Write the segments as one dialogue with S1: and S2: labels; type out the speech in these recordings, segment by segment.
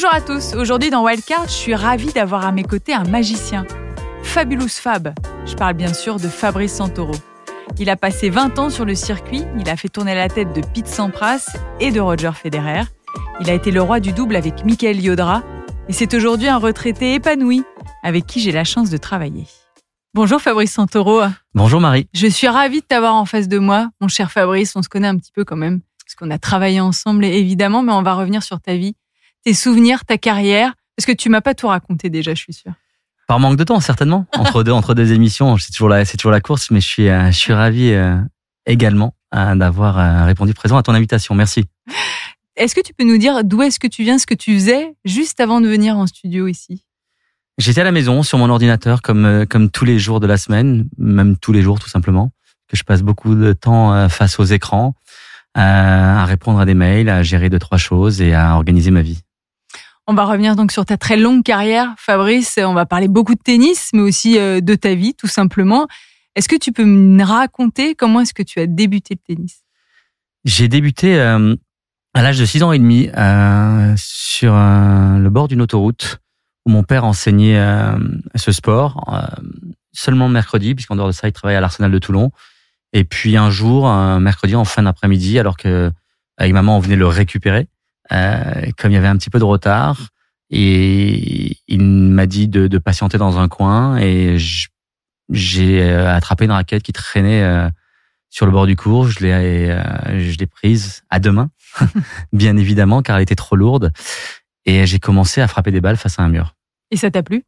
S1: Bonjour à tous, aujourd'hui dans Wildcard, je suis ravie d'avoir à mes côtés un magicien. Fabulous Fab, je parle bien sûr de Fabrice Santoro. Il a passé 20 ans sur le circuit, il a fait tourner la tête de Pete Sampras et de Roger Federer. Il a été le roi du double avec Michael Yodra et c'est aujourd'hui un retraité épanoui avec qui j'ai la chance de travailler. Bonjour Fabrice Santoro.
S2: Bonjour Marie.
S1: Je suis ravie de t'avoir en face de moi, mon cher Fabrice. On se connaît un petit peu quand même, parce qu'on a travaillé ensemble évidemment, mais on va revenir sur ta vie, tes souvenirs, ta carrière, parce que tu m'as pas tout raconté déjà, je suis sûre?
S2: Par manque de temps, certainement. Entre deux, entre deux émissions, c'est toujours la, c'est toujours la course, mais je suis, euh, je suis ravi euh, également euh, d'avoir répondu présent à ton invitation. Merci.
S1: Est-ce que tu peux nous dire d'où est-ce que tu viens, ce que tu faisais juste avant de venir en studio ici?
S2: J'étais à la maison sur mon ordinateur comme comme tous les jours de la semaine, même tous les jours tout simplement, que je passe beaucoup de temps face aux écrans, à répondre à des mails, à gérer deux trois choses et à organiser ma vie.
S1: On va revenir donc sur ta très longue carrière, Fabrice. On va parler beaucoup de tennis, mais aussi euh, de ta vie, tout simplement. Est-ce que tu peux me raconter comment est-ce que tu as débuté le tennis?
S2: J'ai débuté euh, à l'âge de 6 ans et demi euh, sur le bord d'une autoroute où mon père enseignait ce sport seulement mercredi, puisqu'en dehors de ça, il travaillait à l'Arsenal de Toulon. Et puis un jour, un mercredi en fin d'après-midi, alors que avec maman on venait le récupérer, comme il y avait un petit peu de retard, et il m'a dit de, de, patienter dans un coin et j'ai euh, attrapé une raquette qui traînait euh, sur le bord du cours. Je l'ai, je l'ai prise à deux mains, bien évidemment, car elle était trop lourde. Et j'ai commencé à frapper des balles face à un mur.
S1: Et ça t'a plu?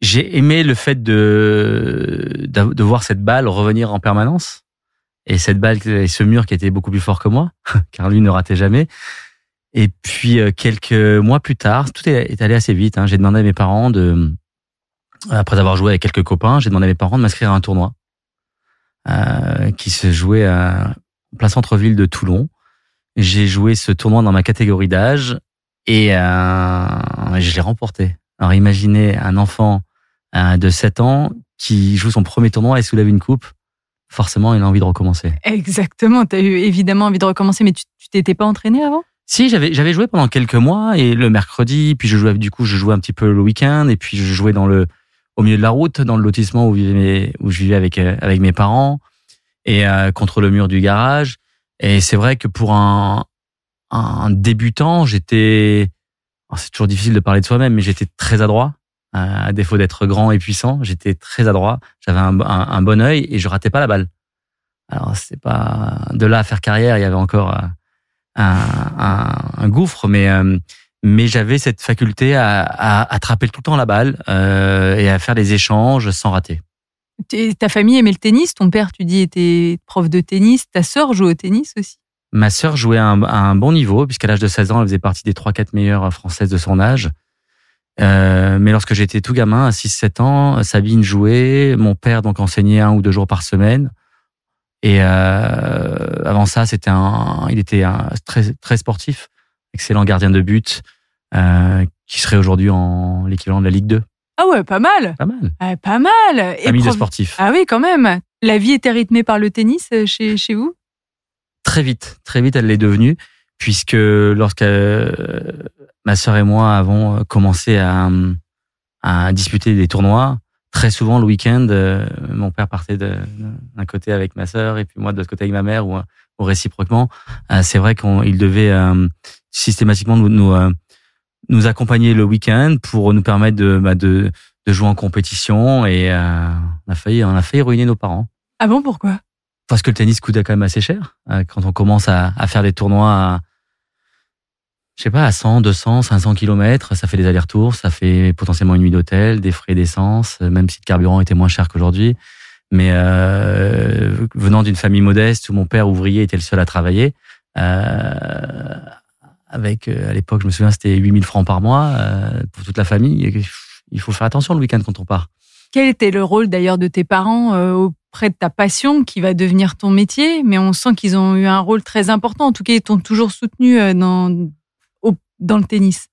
S2: J'ai aimé le fait de, de voir cette balle revenir en permanence. Et cette balle et ce mur qui était beaucoup plus fort que moi, car lui ne ratait jamais. Et puis euh, quelques mois plus tard, tout est, allé assez vite. Hein. J'ai demandé à mes parents de, après avoir joué avec quelques copains, j'ai demandé à mes parents de m'inscrire à un tournoi euh, qui se jouait à plein centre-ville de Toulon. J'ai joué ce tournoi dans ma catégorie d'âge et euh, je l'ai remporté. Alors imaginez un enfant euh, de 7 ans qui joue son premier tournoi et soulève une coupe. Forcément, il a envie de recommencer.
S1: Exactement. Tu as eu évidemment envie de recommencer, mais tu t'étais pas entraîné avant?
S2: Si, j'avais j'avais joué pendant quelques mois et le mercredi, puis je jouais du coup, je jouais un petit peu le week-end et puis je jouais dans le au milieu de la route, dans le lotissement où, vivais, où je vivais avec euh, avec mes parents et euh, contre le mur du garage. Et c'est vrai que pour un un débutant, j'étais c'est toujours difficile de parler de soi-même, mais j'étais très adroit. Euh, à défaut d'être grand et puissant, j'étais très adroit. J'avais un, un, un, bon œil et je ratais pas la balle. Alors c'est pas de là à faire carrière. Il y avait encore un, gouffre, mais euh, mais j'avais cette faculté à, à attraper tout le temps la balle euh, et à faire des échanges sans rater.
S1: Ta famille aimait le tennis. Ton père, tu dis, était prof de tennis. Ta sœur joue au tennis aussi.
S2: Ma sœur jouait à un, bon niveau, puisqu'à l'âge de 16 ans, elle faisait partie des 3-4 meilleures françaises de son âge. Euh, mais lorsque j'étais tout gamin, à 6-7 ans, Sabine jouait. Mon père donc enseignait un ou deux jours par semaine. Et euh, avant ça, c'était un, il était un, très très sportif, excellent gardien de but, euh, qui serait aujourd'hui en l'équivalent de la Ligue 2.
S1: Ah ouais, pas mal.
S2: Pas mal.
S1: Ah, pas mal.
S2: Famille de sportifs.
S1: Ah oui, quand même. La vie était rythmée par le tennis euh, chez, chez vous?
S2: Très vite, très vite, elle l'est devenue, puisque lorsque euh, ma sœur et moi avons commencé à, à disputer des tournois, très souvent le week-end, euh, mon père partait d'un côté avec ma sœur et puis moi de l'autre côté avec ma mère ou, ou réciproquement. Euh, c'est vrai qu'il devait euh, systématiquement nous nous, nous, accompagner le week-end pour nous permettre de, bah, de, de jouer en compétition et on a failli on a failli ruiner nos parents.
S1: Ah bon pourquoi?
S2: Parce que le tennis coûte quand même assez cher quand on commence à, à faire des tournois. À, je sais pas, à 100, 200, 500 kilomètres, ça fait des allers-retours, ça fait potentiellement une nuit d'hôtel, des frais d'essence, euh, même si le carburant était moins cher qu'aujourd'hui. Mais euh, venant d'une famille modeste où mon père ouvrier était le seul à travailler, euh, avec euh, à l'époque, je me souviens, c'était 8000 francs par mois euh, pour toute la famille. Il faut faire attention le week-end quand on part.
S1: Quel était le rôle d'ailleurs de tes parents auprès de ta passion qui va devenir ton métier? Mais on sent qu'ils ont eu un rôle très important. En tout cas, ils t'ont toujours soutenu dans dans le tennis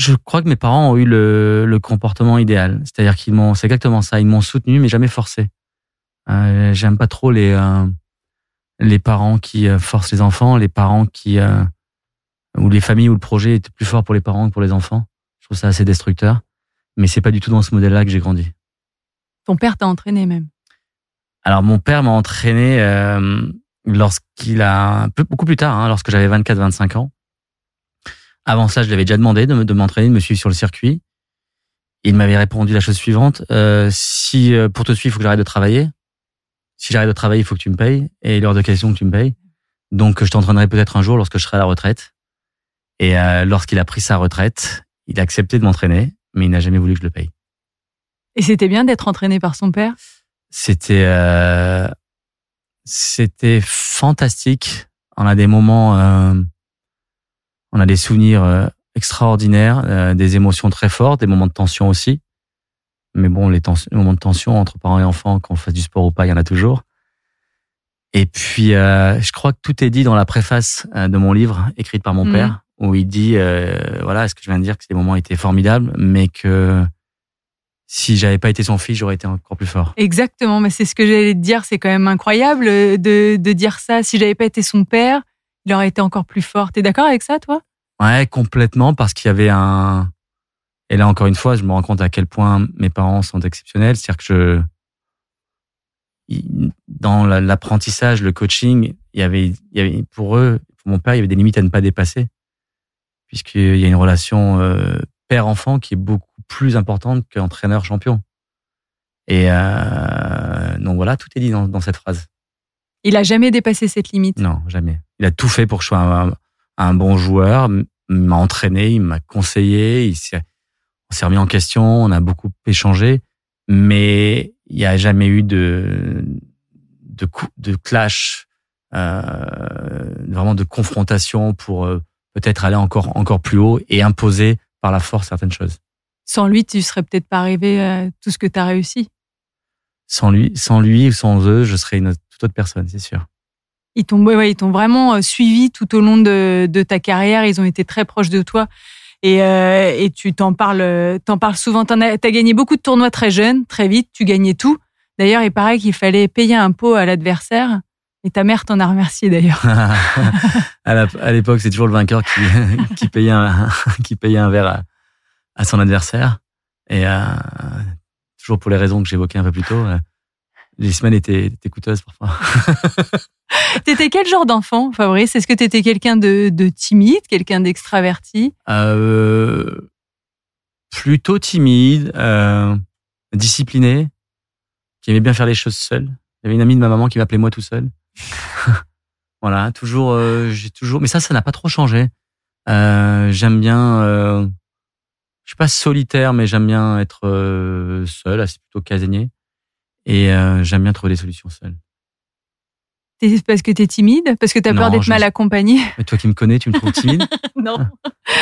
S2: je, crois que mes parents ont eu le, le comportement idéal. C'est-à-dire qu'ils m'ont, c'est exactement ça. Ils m'ont soutenu, mais jamais forcé. Euh, J'aime pas trop les euh, les parents qui euh, forcent les enfants, les parents qui euh, où les familles, où le projet était plus fort pour les parents que pour les enfants. Je trouve ça assez destructeur. Mais c'est pas du tout dans ce modèle-là que j'ai grandi.
S1: Ton père t'a entraîné même
S2: Alors mon père m'a entraîné euh, lorsqu'il a beaucoup plus tard, hein, lorsque j'avais 24-25 ans. Avant ça, je lui avais déjà demandé de, de m'entraîner, de me suivre sur le circuit. Il m'avait répondu la chose suivante euh, si euh, pour te suivre, il faut que j'arrête de travailler. Si j'arrête de travailler, il faut que tu me payes. Et l'heure de question que tu me payes. Donc, je t'entraînerai peut-être un jour lorsque je serai à la retraite. Et euh, lorsqu'il a pris sa retraite, il a accepté de m'entraîner, mais il n'a jamais voulu que je le paye.
S1: Et c'était bien d'être entraîné par son père?
S2: C'était euh, c'était fantastique. On a des moments, euh, on a des souvenirs euh, extraordinaires, euh, des émotions très fortes, des moments de tension aussi. Mais bon, les, les, moments de tension entre parents et enfants, qu'on fasse du sport ou pas, il y en a toujours. Et puis, euh, je crois que tout est dit dans la préface euh, de mon livre, écrite par mon mmh. père, où il dit, euh, voilà, ce que je viens de dire, que ces moments étaient formidables, mais que si j'avais pas été son fils, j'aurais été encore plus fort.
S1: Exactement, mais c'est ce que j'allais te dire. C'est quand même incroyable de, de dire ça. Si j'avais pas été son père, il aurait été encore plus fort. T'es d'accord avec ça, toi?
S2: Ouais, complètement, parce qu'il y avait un. Et là, encore une fois, je me rends compte à quel point mes parents sont exceptionnels. C'est-à-dire que je, dans l'apprentissage, le coaching, il y avait, il y avait pour eux, pour mon père, il y avait des limites à ne pas dépasser, puisqu'il y a une relation euh, père-enfant qui est beaucoup plus importante qu'entraîneur champion. Et euh, donc voilà, tout est dit dans, dans, cette phrase.
S1: Il a jamais dépassé cette limite?
S2: Non, jamais. Il a tout fait pour que je sois un, un bon joueur. Il m'a entraîné, il m'a conseillé, il s'est, on s'est remis en question, on a beaucoup échangé, mais il n'y a jamais eu de de, de clash, euh, vraiment de confrontation pour euh, peut-être aller encore encore plus haut et imposer par la force certaines choses.
S1: Sans lui, tu serais peut-être pas arrivé à tout ce que tu as réussi?
S2: Sans lui, sans lui ou sans eux, je serais une toute autre personne, c'est sûr.
S1: Ils t'ont vraiment euh, suivi tout au long de, ta carrière. Ils ont été très proches de toi. Et, euh, tu t'en parles, t'en parles souvent. Tu as, as, gagné beaucoup de tournois très jeune, très vite. Tu gagnais tout. D'ailleurs, il paraît qu'il fallait payer un pot à l'adversaire. Et ta mère t'en a remercié d'ailleurs.
S2: à l'époque, c'est toujours le vainqueur qui, qui, payait, un, verre à, son adversaire. Et euh, toujours pour les raisons que j'évoquais un peu plus tôt, euh, les semaines étaient coûteuses parfois.
S1: t'étais quel genre d'enfant, Fabrice? Est-ce que t'étais quelqu'un de, de, timide, quelqu'un d'extraverti?
S2: Euh, Plutôt timide, euh, discipliné, qui aimait bien faire les choses seul. Avait une amie de ma maman qui m'appelait moi tout seul. voilà, toujours, euh, j'ai toujours, mais ça, ça n'a pas trop changé. Euh, j'aime bien, euh, je suis pas solitaire, mais j'aime bien être seul, c'est plutôt casanier, et j'aime bien trouver des solutions seul.
S1: Parce que tu es timide? Parce que tu as peur d'être mal accompagné
S2: Mais toi qui me connais, tu me trouves timide?
S1: Non.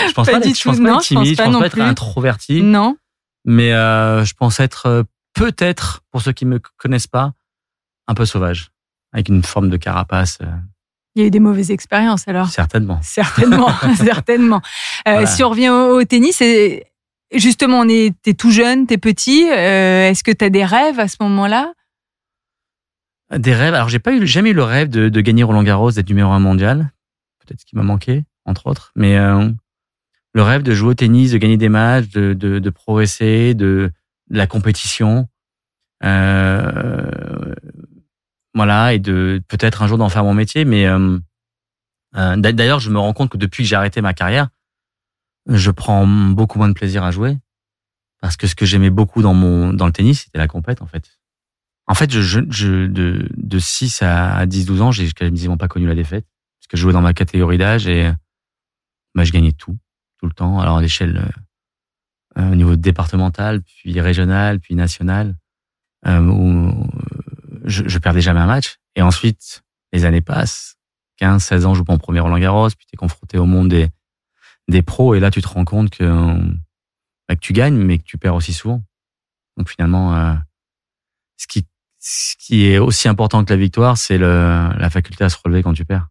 S2: je pense pas, pas, être, je pense pas être timide, je pense pas, je pense pas être introverti.
S1: Non.
S2: Mais euh, je pense être peut-être, pour ceux qui me connaissent pas, un peu sauvage, avec une forme de carapace. Euh.
S1: Il y a eu des mauvaises expériences alors
S2: Certainement.
S1: Certainement, certainement. Euh, voilà. Si on revient au, au tennis, justement, on est, t'es tout jeune, t'es petit. Euh, est-ce que tu as des rêves à ce moment-là?
S2: Des rêves. Alors, j'ai pas eu, jamais eu le rêve de, de gagner Roland Garros, d'être numéro un mondial. Peut-être ce qui m'a manqué, entre autres. Mais euh, le rêve de jouer au tennis, de gagner des matchs, de, de, de progresser, de, de, la compétition. Euh, voilà, et de peut-être un jour d'en faire mon métier. Mais euh, euh, d'ailleurs, je me rends compte que depuis que j'ai arrêté ma carrière, je prends beaucoup moins de plaisir à jouer parce que ce que j'aimais beaucoup dans mon dans le tennis, c'était la compète en fait. En fait, je, je, je de, de 6 à 10 12 ans, j'ai quasiment pas connu la défaite parce que je jouais dans ma catégorie d'âge et bah, je gagnais tout tout le temps. Alors à l'échelle euh, au niveau départemental, puis régional, puis national euh, où je, je perdais jamais un match. Et ensuite, les années passent. 15, 16 ans, je joue mon premier Roland Garros, puis tu es confronté au monde des, des pros, et là, tu te rends compte que, bah, que tu gagnes, mais que tu perds aussi souvent. Donc finalement, euh, ce, qui, ce qui est aussi important que la victoire, c'est la faculté à se relever quand tu perds.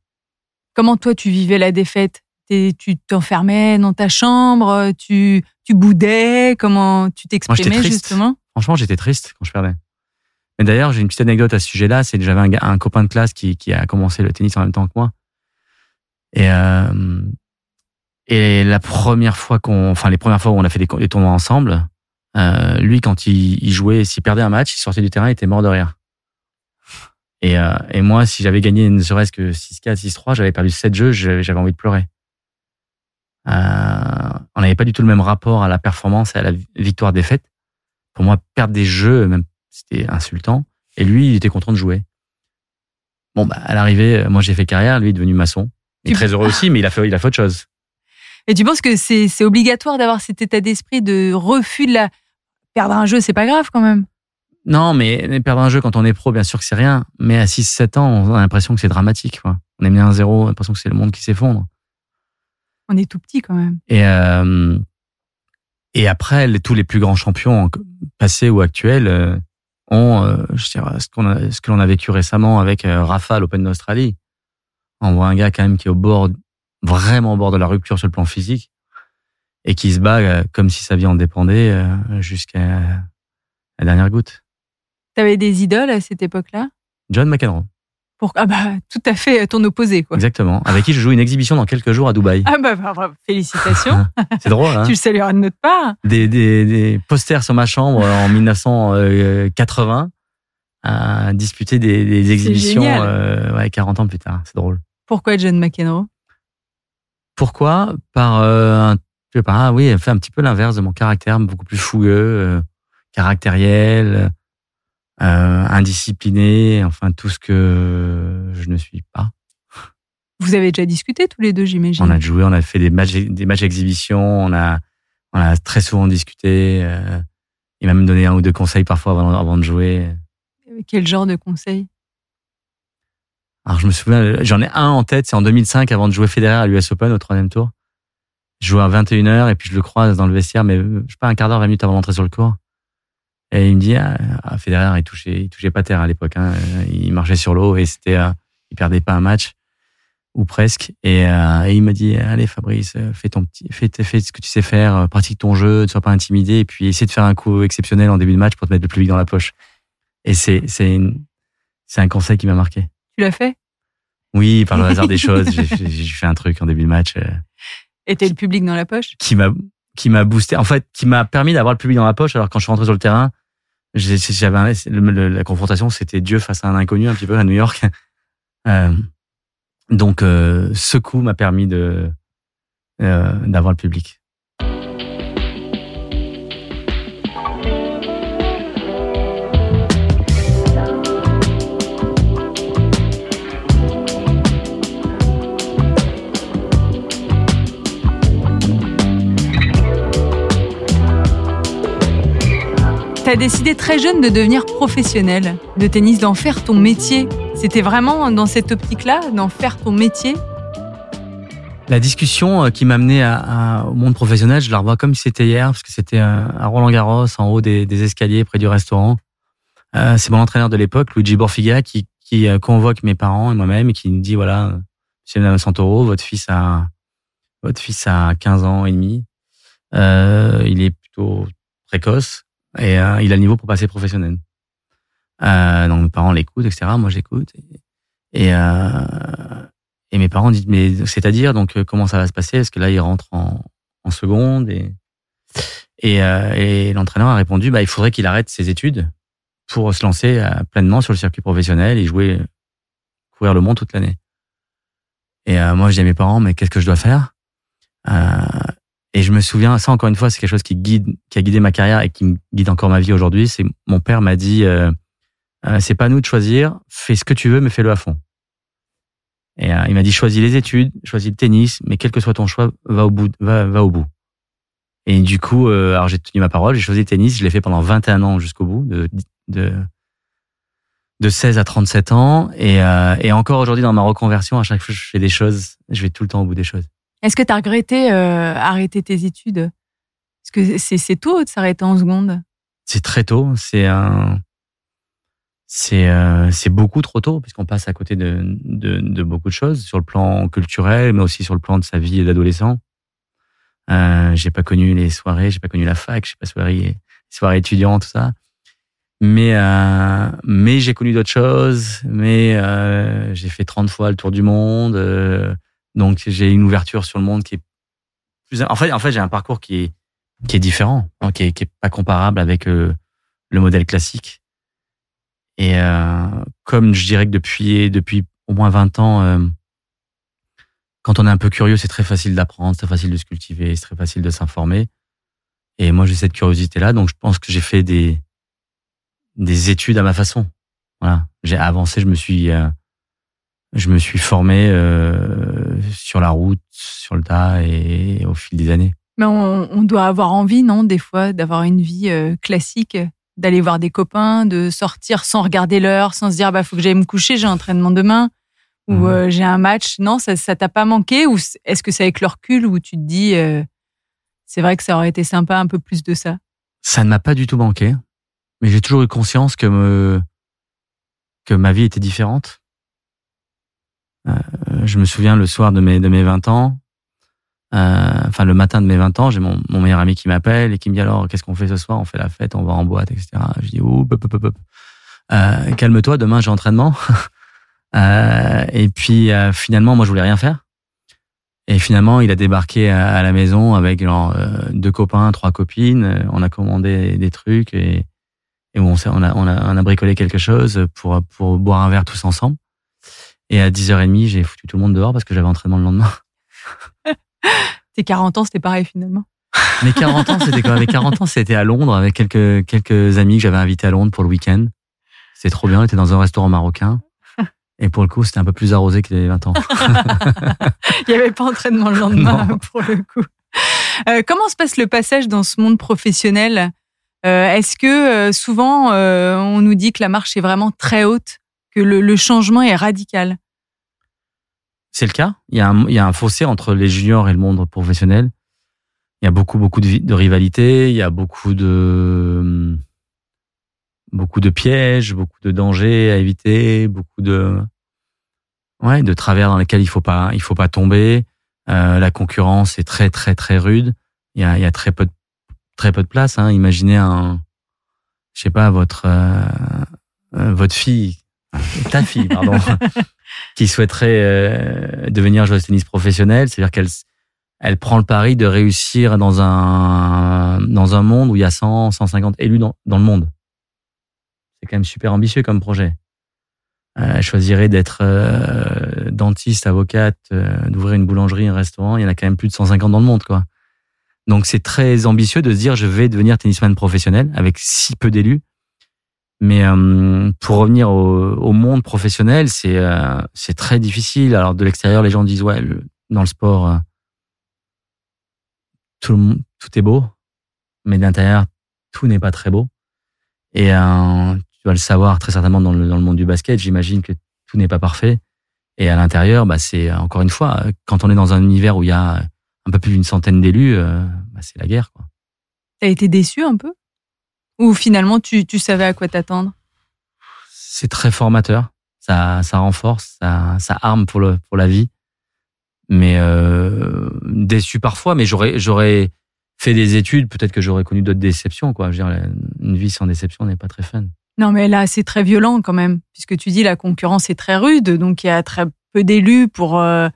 S1: Comment toi, tu vivais la défaite? Tu t'enfermais dans ta chambre Tu, tu boudais? Comment tu t'exprimais justement?
S2: Franchement, j'étais triste quand je perdais. Mais d'ailleurs, j'ai une petite anecdote à ce sujet-là. C'est que j'avais un, un, copain de classe qui, qui, a commencé le tennis en même temps que moi. Et euh, Et la première fois qu'on, enfin les premières fois où on a fait des, des tournois ensemble, euh, lui quand il, il jouait, s'il perdait un match, il sortait du terrain, il était mort de rire. Et, euh, et moi, si j'avais gagné ne serait-ce que 6-4, 6-3, j'avais perdu 7 jeux, j'avais envie de pleurer. Euh, on n'avait pas du tout le même rapport à la performance et à la victoire-défaite. Pour moi, perdre des jeux, même c'était insultant. Et lui, il était content de jouer. Bon, bah, à l'arrivée, moi j'ai fait carrière, lui est devenu maçon. Il est très heureux aussi, mais il a fait, il a fait autre chose.
S1: Et tu penses que c'est c'est obligatoire d'avoir cet état d'esprit de refus de la perdre un jeu, c'est pas grave quand même.
S2: Non, mais perdre un jeu quand on est pro, bien sûr que c'est rien. Mais à 6-7 ans, on a l'impression que c'est dramatique. Quoi. On est mis à 1-0, on a l'impression que c'est le monde qui s'effondre.
S1: On est tout petit quand même.
S2: Et, euh, et après, les- tous les plus grands champions, passés ou actuels, euh, ont euh, je dirais, ce, qu'on a, ce que l'on a vécu récemment avec euh, Rafa à l'Open d'Australie. On voit un gars quand même qui est au bord, vraiment au bord de la rupture sur le plan physique et qui se bat euh, comme si sa vie en dépendait euh, jusqu'à la dernière goutte.
S1: T'avais des idoles à cette époque-là?
S2: John McEnroe,
S1: Pour... Ah bah tout à fait ton opposé quoi.
S2: exactement, avec qui je joue une exhibition dans quelques jours à Dubaï.
S1: Ah bah, bah, félicitations,
S2: C'est drôle, hein
S1: tu le salueras de notre part.
S2: des, des, des posters sur ma chambre en 1980 à disputer des, des exhibitions euh, ouais, 40 ans plus tard. C'est drôle.
S1: Pourquoi John McEnroe?
S2: Pourquoi? Par, euh, un- je sais pas, oui, elle fait un petit peu l'inverse de mon caractère, beaucoup plus fougueux, euh, caractériel, euh, indiscipliné, enfin tout ce que je ne suis pas.
S1: Vous avez déjà discuté tous les deux, j'imagine.
S2: On a joué, on a fait des matchs, des matchs d'exhibition, on a, on a très souvent discuté. Euh, il m'a même donné un ou deux conseils parfois avant, avant de jouer.
S1: Quel genre de conseil
S2: Alors je me souviens, j'en ai un en tête, c'est en 2005 avant de jouer Federer à l'US Open au troisième tour. Je joue à 21h et puis je le croise dans le vestiaire, mais euh, je sais pas, un quart d'heure, 20 minutes avant d'entrer sur le court. Et il me dit, ah, ah, Federer, il touchait, il touchait pas terre à l'époque, hein. il marchait sur l'eau et c'était, euh, il perdait pas un match ou presque. Et, euh, et il m'a dit, allez Fabrice, euh, fais ton petit, fais, fais ce que tu sais faire, euh, pratique ton jeu, ne sois pas intimidé et puis essaie de faire un coup exceptionnel en début de match pour te mettre le plus vite dans la poche. Et c'est, c'est, un conseil qui m'a marqué.
S1: Tu l'as fait?
S2: Oui, par le hasard des choses, j'ai fait- j'ai fait un truc en début de match euh,
S1: Et t'as le public dans la poche?
S2: Qui m'a qui m'a boosté, en fait, qui m'a permis d'avoir le public dans la poche. Alors quand je suis rentré sur le terrain, j'avais la confrontation, c'était Dieu face à un inconnu un petit peu à New York. Euh, donc euh, ce coup m'a permis de euh, d'avoir le public.
S1: T'as décidé très jeune de devenir professionnel de tennis, d'en faire ton métier. C'était vraiment dans cette optique-là, d'en faire ton métier?
S2: La discussion euh, qui m'a amené au monde professionnel, je la revois comme si c'était hier, parce que c'était euh, à Roland Garros, en haut des, escaliers, près du restaurant. Euh, c'est mon entraîneur de l'époque, Luigi Borfiga, qui, convoque mes parents et moi-même et qui nous dit voilà, Monsieur Madame Santoro, votre fils a votre fils a 15 ans et demi. Euh, il est plutôt précoce et euh, il a le niveau pour passer professionnel. Euh, donc mes parents l'écoutent, etc. Moi j'écoute et, et, euh, et mes parents disent mais c'est-à-dire donc euh, comment ça va se passer? Est-ce que là il rentre en, seconde et et, euh, et l'entraîneur a répondu bah il faudrait qu'il arrête ses études pour se lancer pleinement sur le circuit professionnel et jouer courir le monde toute l'année. Et euh, moi je dis à mes parents mais qu'est-ce que je dois faire? Et je me souviens ça encore une fois c'est quelque chose qui guide qui a guidé ma carrière et qui me guide encore ma vie aujourd'hui. C'est mon père m'a dit euh, euh, c'est pas nous de choisir, fais ce que tu veux mais fais-le à fond. Et euh, il m'a dit choisis les études, choisis le tennis, mais quel que soit ton choix, va au bout, va, va au bout. Et du coup, euh, alors j'ai tenu ma parole, j'ai choisi le tennis, je l'ai fait pendant 21 ans jusqu'au bout, de, de, de 16 à 37 ans. Et, et encore aujourd'hui, dans ma reconversion, à chaque fois que je fais des choses, je vais tout le temps au bout des choses.
S1: Est-ce que t'as regretté euh, arrêter tes études? Parce que c'est tôt de s'arrêter en seconde.
S2: C'est très tôt, c'est euh, beaucoup trop tôt puisqu'on passe à côté de, beaucoup de choses sur le plan culturel, mais aussi sur le plan de sa vie d'adolescent. Euh, j'ai pas connu les soirées, j'ai pas connu la fac, j'ai pas soirée, les soirées tout ça. Mais euh, mais j'ai connu d'autres choses. Mais j'ai fait 30 fois le tour du monde, donc j'ai une ouverture sur le monde qui est plus. En fait, en fait, j'ai un parcours qui est qui est différent, hein, qui est, qui est pas comparable avec euh, le modèle classique. Et euh, comme je dirais que depuis depuis au moins 20 ans, euh, quand on est un peu curieux, c'est très facile d'apprendre, c'est facile de se cultiver, c'est très facile de s'informer. Et moi, j'ai cette curiosité-là, donc je pense que j'ai fait des des études à ma façon. Voilà, j'ai avancé, je me suis euh, je me suis formé sur la route, sur le tas et au fil des années.
S1: Mais on, on doit avoir envie, non, des fois, d'avoir une vie euh, classique, d'aller voir des copains, de sortir sans regarder l'heure, sans se dire bah faut que j'aille me coucher, j'ai un entraînement demain ou
S2: Mhm.
S1: euh, j'ai un match. Non, ça ça t'a pas manqué ou est-ce que c'est avec le recul où tu te dis euh, c'est vrai que ça aurait été sympa un peu plus de ça?
S2: Ça ne m'a pas du tout manqué, mais j'ai toujours eu conscience que me que ma vie était différente. Euh, je me souviens le soir de mes de mes 20 ans, euh, enfin le matin de mes 20 ans, j'ai mon, mon meilleur ami qui m'appelle et qui me dit alors qu'est-ce qu'on fait ce soir? On fait la fête, on va en boîte, etc. Je dis hop, hop. Euh, calme-toi, demain j'ai entraînement. Euh, et puis euh, finalement, moi je voulais rien faire. Et finalement, il a débarqué à, la maison avec genre, euh, deux copains, trois copines. On a commandé des trucs et, et on, on, a, on, a, on a bricolé quelque chose pour, pour boire un verre tous ensemble. Et à 10h30, j'ai foutu tout le monde dehors parce que j'avais entraînement le lendemain.
S1: Tes 40 ans, c'était pareil finalement.
S2: Mes 40 ans, c'était quoi? Mes 40 ans, c'était à Londres avec quelques, quelques amis que j'avais invités à Londres pour le week-end. C'était trop bien, on était dans un restaurant marocain. Et pour le coup, c'était un peu plus arrosé que les 20 ans.
S1: Il n'y avait pas entraînement le lendemain
S2: Non.
S1: pour le coup. Euh, comment se passe le passage dans ce monde professionnel? Euh, Est-ce que euh, souvent on nous dit que la marche est vraiment très haute, que le, changement est radical
S2: C'est le cas. Il y, a un, fossé entre les juniors et le monde professionnel. Il y a beaucoup, beaucoup de, de rivalité. Il y a beaucoup de, beaucoup de pièges, beaucoup de dangers à éviter, beaucoup de, ouais, de travers dans lesquels il faut pas, il faut pas tomber. Euh, la concurrence est très, très, très rude. Il y a, il y a très peu de, très peu de place. Hein. Imaginez un, je sais pas, votre, euh, euh, votre fille, ta fille, pardon, qui souhaiterait euh, devenir joueuse de tennis professionnelle, c'est-à-dire qu'elle elle prend le pari de réussir dans un dans un monde où il y a 100 150 élus dans, dans le monde. C'est quand même super ambitieux comme projet. Euh, elle choisirait d'être euh, dentiste, avocate, d'ouvrir une boulangerie, un restaurant. Il y en a quand même plus de 150 dans le monde, quoi. Donc c'est très ambitieux de se dire je vais devenir tennisman professionnel avec si peu d'élus. Mais euh, pour revenir au, monde professionnel, c'est euh, c'est très difficile. Alors de l'extérieur, les gens disent ouais, dans le sport, euh, tout est beau, mais de l'intérieur, tout n'est pas très beau. Et tu dois le savoir très certainement dans le, dans le monde du basket. J'imagine que tout n'est pas parfait. Et à l'intérieur, bah, c'est encore une fois, quand on est dans un univers où il y a un peu plus d'une centaine d'élus, bah, c'est la guerre.
S1: T'as été déçu un peu? Ou finalement tu, tu savais à quoi t'attendre?
S2: C'est très formateur. Ça, ça renforce, ça, ça arme pour le pour la vie. Mais euh, déçu parfois. Mais j'aurais j'aurais fait des études. Peut-être que j'aurais connu d'autres déceptions. Quoi. Je veux dire, une vie sans déception n'est pas très fun.
S1: Non mais là c'est très violent quand même, puisque tu dis la concurrence est très rude, donc il y a très peu d'élus pour... euh,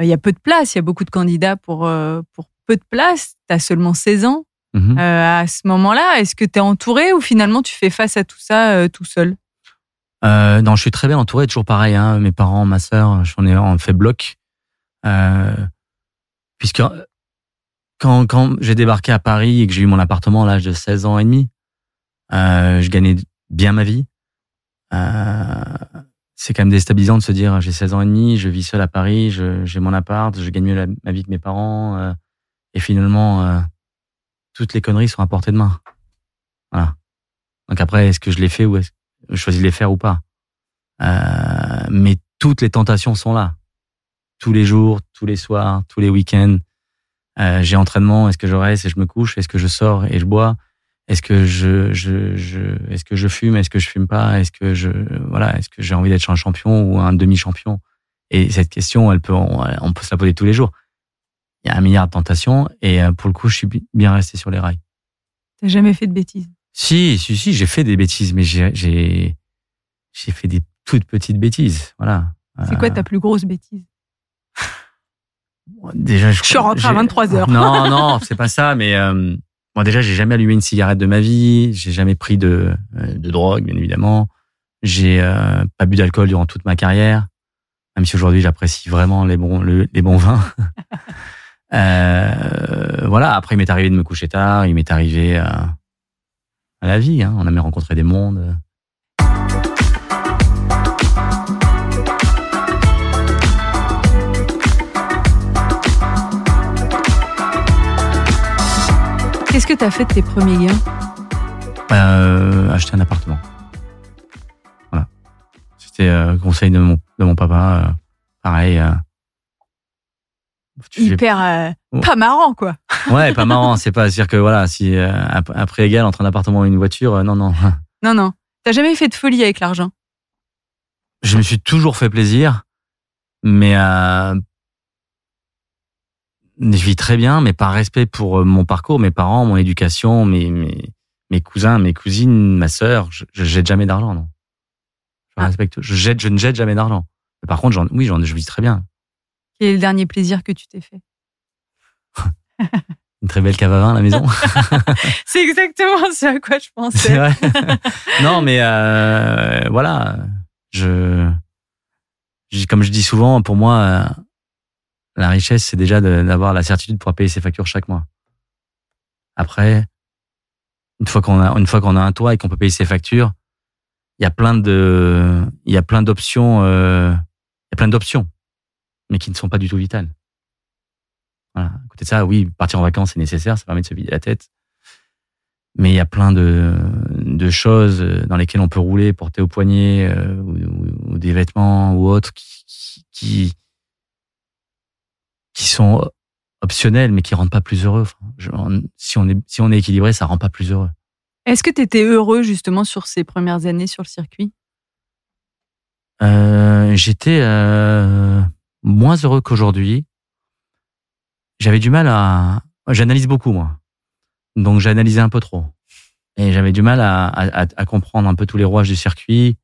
S1: il y a peu de place, il y a beaucoup de candidats pour, euh, pour peu de place. T'as seulement 16 ans.
S2: Mhm.
S1: Euh, à ce moment-là, est-ce que tu es entouré ou finalement tu fais face à tout ça euh, tout seul?
S2: Euh, non, je suis très bien entouré. Toujours pareil. Hein, mes parents, ma sœur, j'en ai on fait bloc. Euh, puisque quand, quand j'ai débarqué à Paris et que j'ai eu mon appartement à l'âge de 16 ans et demi, euh, je gagnais bien ma vie. Euh, c'est quand même déstabilisant de se dire j'ai 16 ans et demi, je vis seul à Paris, j'ai mon appart, je gagne mieux la- ma vie que mes parents, euh, et finalement euh, toutes les conneries sont à portée de main. Voilà. Donc après, est-ce que je les fais ou est-ce que je choisis de les faire ou pas? Euh, Mais toutes les tentations sont là, tous les jours, tous les soirs, tous les week-ends. Euh, j'ai entraînement, est-ce que je reste et je me couche, est-ce que je sors et je bois, est-ce que je, je, je est-ce que je fume, est-ce que je fume pas, est-ce que je, voilà, est-ce que j'ai envie d'être un champion ou un demi-champion? Et cette question, elle peut, on, peut se la poser tous les jours. Il y a un milliard de tentations et euh, pour le coup, je suis bi- bien resté sur les rails.
S1: T'as jamais fait de bêtises?
S2: Si, si, si, j'ai fait des bêtises, mais j'ai, j'ai, j'ai fait des toutes petites bêtises, voilà.
S1: C'est quoi
S2: Euh,
S1: ta plus grosse bêtise? Déjà, je, suis rentré à 23 heures.
S2: Non, non, c'est pas ça. Mais euh, moi, déjà, j'ai jamais allumé une cigarette de ma vie. J'ai jamais pris de, euh, de drogue, bien évidemment. J'ai euh, pas bu d'alcool durant toute ma carrière, même si aujourd'hui j'apprécie vraiment les bons, les bons vins. euh, voilà. Après, il m'est arrivé de me coucher tard. Il m'est arrivé euh, à la vie. Hein. On a même rencontré des mondes.
S1: Qu'est-ce que tu as fait de tes premiers gains?
S2: Euh, Acheter un appartement. Voilà. C'était euh, conseil de mon, de mon papa. Pareil. Euh,
S1: Hyper euh, oh. pas marrant, quoi.
S2: Ouais, pas marrant. C'est pas dire que voilà, si après égal entre un appartement et une voiture, non, non.
S1: Non, non. T'as jamais fait de folie avec l'argent?
S2: Je me suis toujours fait plaisir, mais je vis très bien, mais par respect pour euh, mon parcours, mes parents, mon éducation, mes, mes, mes cousins, mes cousines, ma sœur, je, je jette jamais d'argent, non. Je ah. respecte, je jette, je ne jette jamais d'argent. Par contre, oui, j'en, je vis très bien.
S1: Quel est le dernier plaisir que tu t'es fait
S2: Une très belle cave à vin à la maison.
S1: c'est exactement ce à quoi je pensais.
S2: Vrai. non, mais euh, voilà, je, comme je dis souvent, pour moi, euh, la richesse, c'est déjà d'avoir la certitude de pouvoir payer ses factures chaque mois. Après, une fois qu'on a, une fois qu'on a un toit et qu'on peut payer ses factures, il y a plein de, il y a plein d'options, euh, il y a plein d'options, mais qui ne sont pas du tout vitales. Voilà. À côté de ça, oui, partir en vacances c'est nécessaire, ça permet de se vider la tête. Mais il y a plein de, de choses dans lesquelles on peut rouler, porter au poignet, euh, ou, des vêtements ou autres qui, qui, qui sont optionnels, mais qui rendent pas plus heureux. si on est si on est équilibré, ça rend pas plus heureux.
S1: Est-ce que tu étais heureux justement sur ces premières années sur le circuit?
S2: Euh, J'étais euh, moins heureux qu'aujourd'hui. J'avais du mal à. J'analyse beaucoup moi, donc j'analysais un peu trop, et j'avais du mal à, à, à, comprendre un peu tous les rouages du circuit,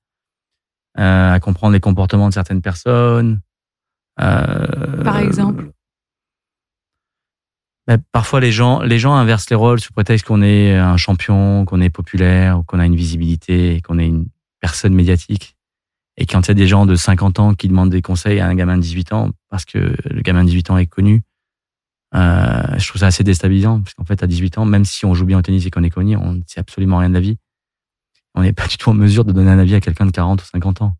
S2: euh, à comprendre les comportements de certaines personnes.
S1: Euh, Par exemple
S2: parfois les gens, les gens inversent les rôles sous prétexte qu'on est un champion, qu'on est populaire, qu'on a une visibilité, qu'on est une personne médiatique. Et quand il y a des gens de 50 ans qui demandent des conseils à un gamin de 18 ans, parce que le gamin de 18 ans est connu, euh, je trouve ça assez déstabilisant. Parce qu'en fait, à 18 ans, même si on joue bien au tennis et qu'on est connu, on ne sait absolument rien de la vie. On n'est pas du tout en mesure de donner un avis à quelqu'un de 40 ou 50 ans.